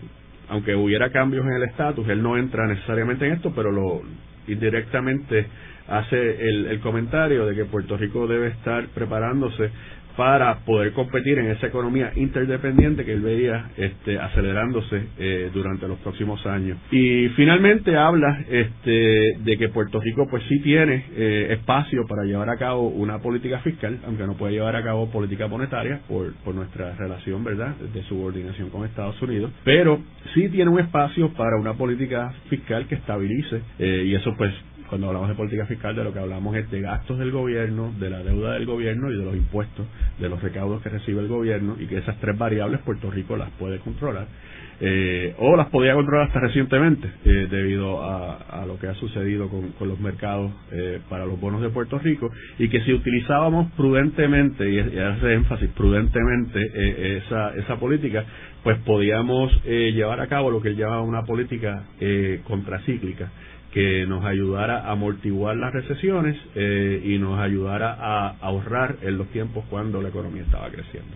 aunque hubiera cambios en el estatus, él no entra necesariamente en esto, pero lo indirectamente hace el, el comentario de que Puerto Rico debe estar preparándose para poder competir en esa economía interdependiente que él veía este, acelerándose eh, durante los próximos años. Y finalmente habla este, de que Puerto Rico pues sí tiene eh, espacio para llevar a cabo una política fiscal, aunque no puede llevar a cabo política monetaria por, por nuestra relación, ¿verdad?, de subordinación con Estados Unidos, pero sí tiene un espacio para una política fiscal que estabilice eh, y eso pues cuando hablamos de política fiscal, de lo que hablamos es de gastos del gobierno, de la deuda del gobierno y de los impuestos, de los recaudos que recibe el gobierno y que esas tres variables Puerto Rico las puede controlar. Eh, o las podía controlar hasta recientemente eh, debido a, lo que ha sucedido con, los mercados eh, para los bonos de Puerto Rico y que si utilizábamos prudentemente y, hace énfasis prudentemente esa, esa política pues podíamos llevar a cabo lo que él llama una política contracíclica que nos ayudara a amortiguar las recesiones eh, y nos ayudara a ahorrar en los tiempos cuando la economía estaba creciendo.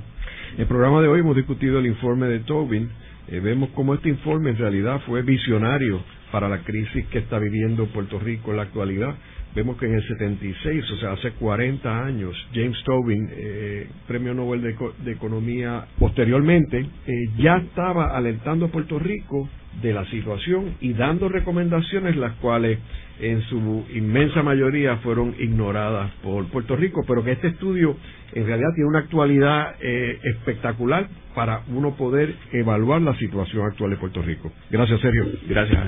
En el programa de hoy hemos discutido el informe de Tobin. Eh, vemos cómo este informe en realidad fue visionario para la crisis que está viviendo Puerto Rico en la actualidad, vemos que en el 76, o sea, hace 40 años, James Tobin, eh, premio Nobel de, Economía, posteriormente, eh, ya estaba alentando a Puerto Rico de la situación y dando recomendaciones las cuales en su inmensa mayoría fueron ignoradas por Puerto Rico, pero que este estudio en realidad tiene una actualidad eh, espectacular para uno poder evaluar la situación actual de Puerto Rico. Gracias, Sergio. Gracias,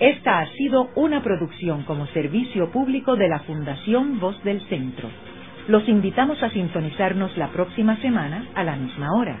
Esta ha sido una producción como servicio público de la Fundación Voz del Centro. Los invitamos a sintonizarnos la próxima semana a la misma hora.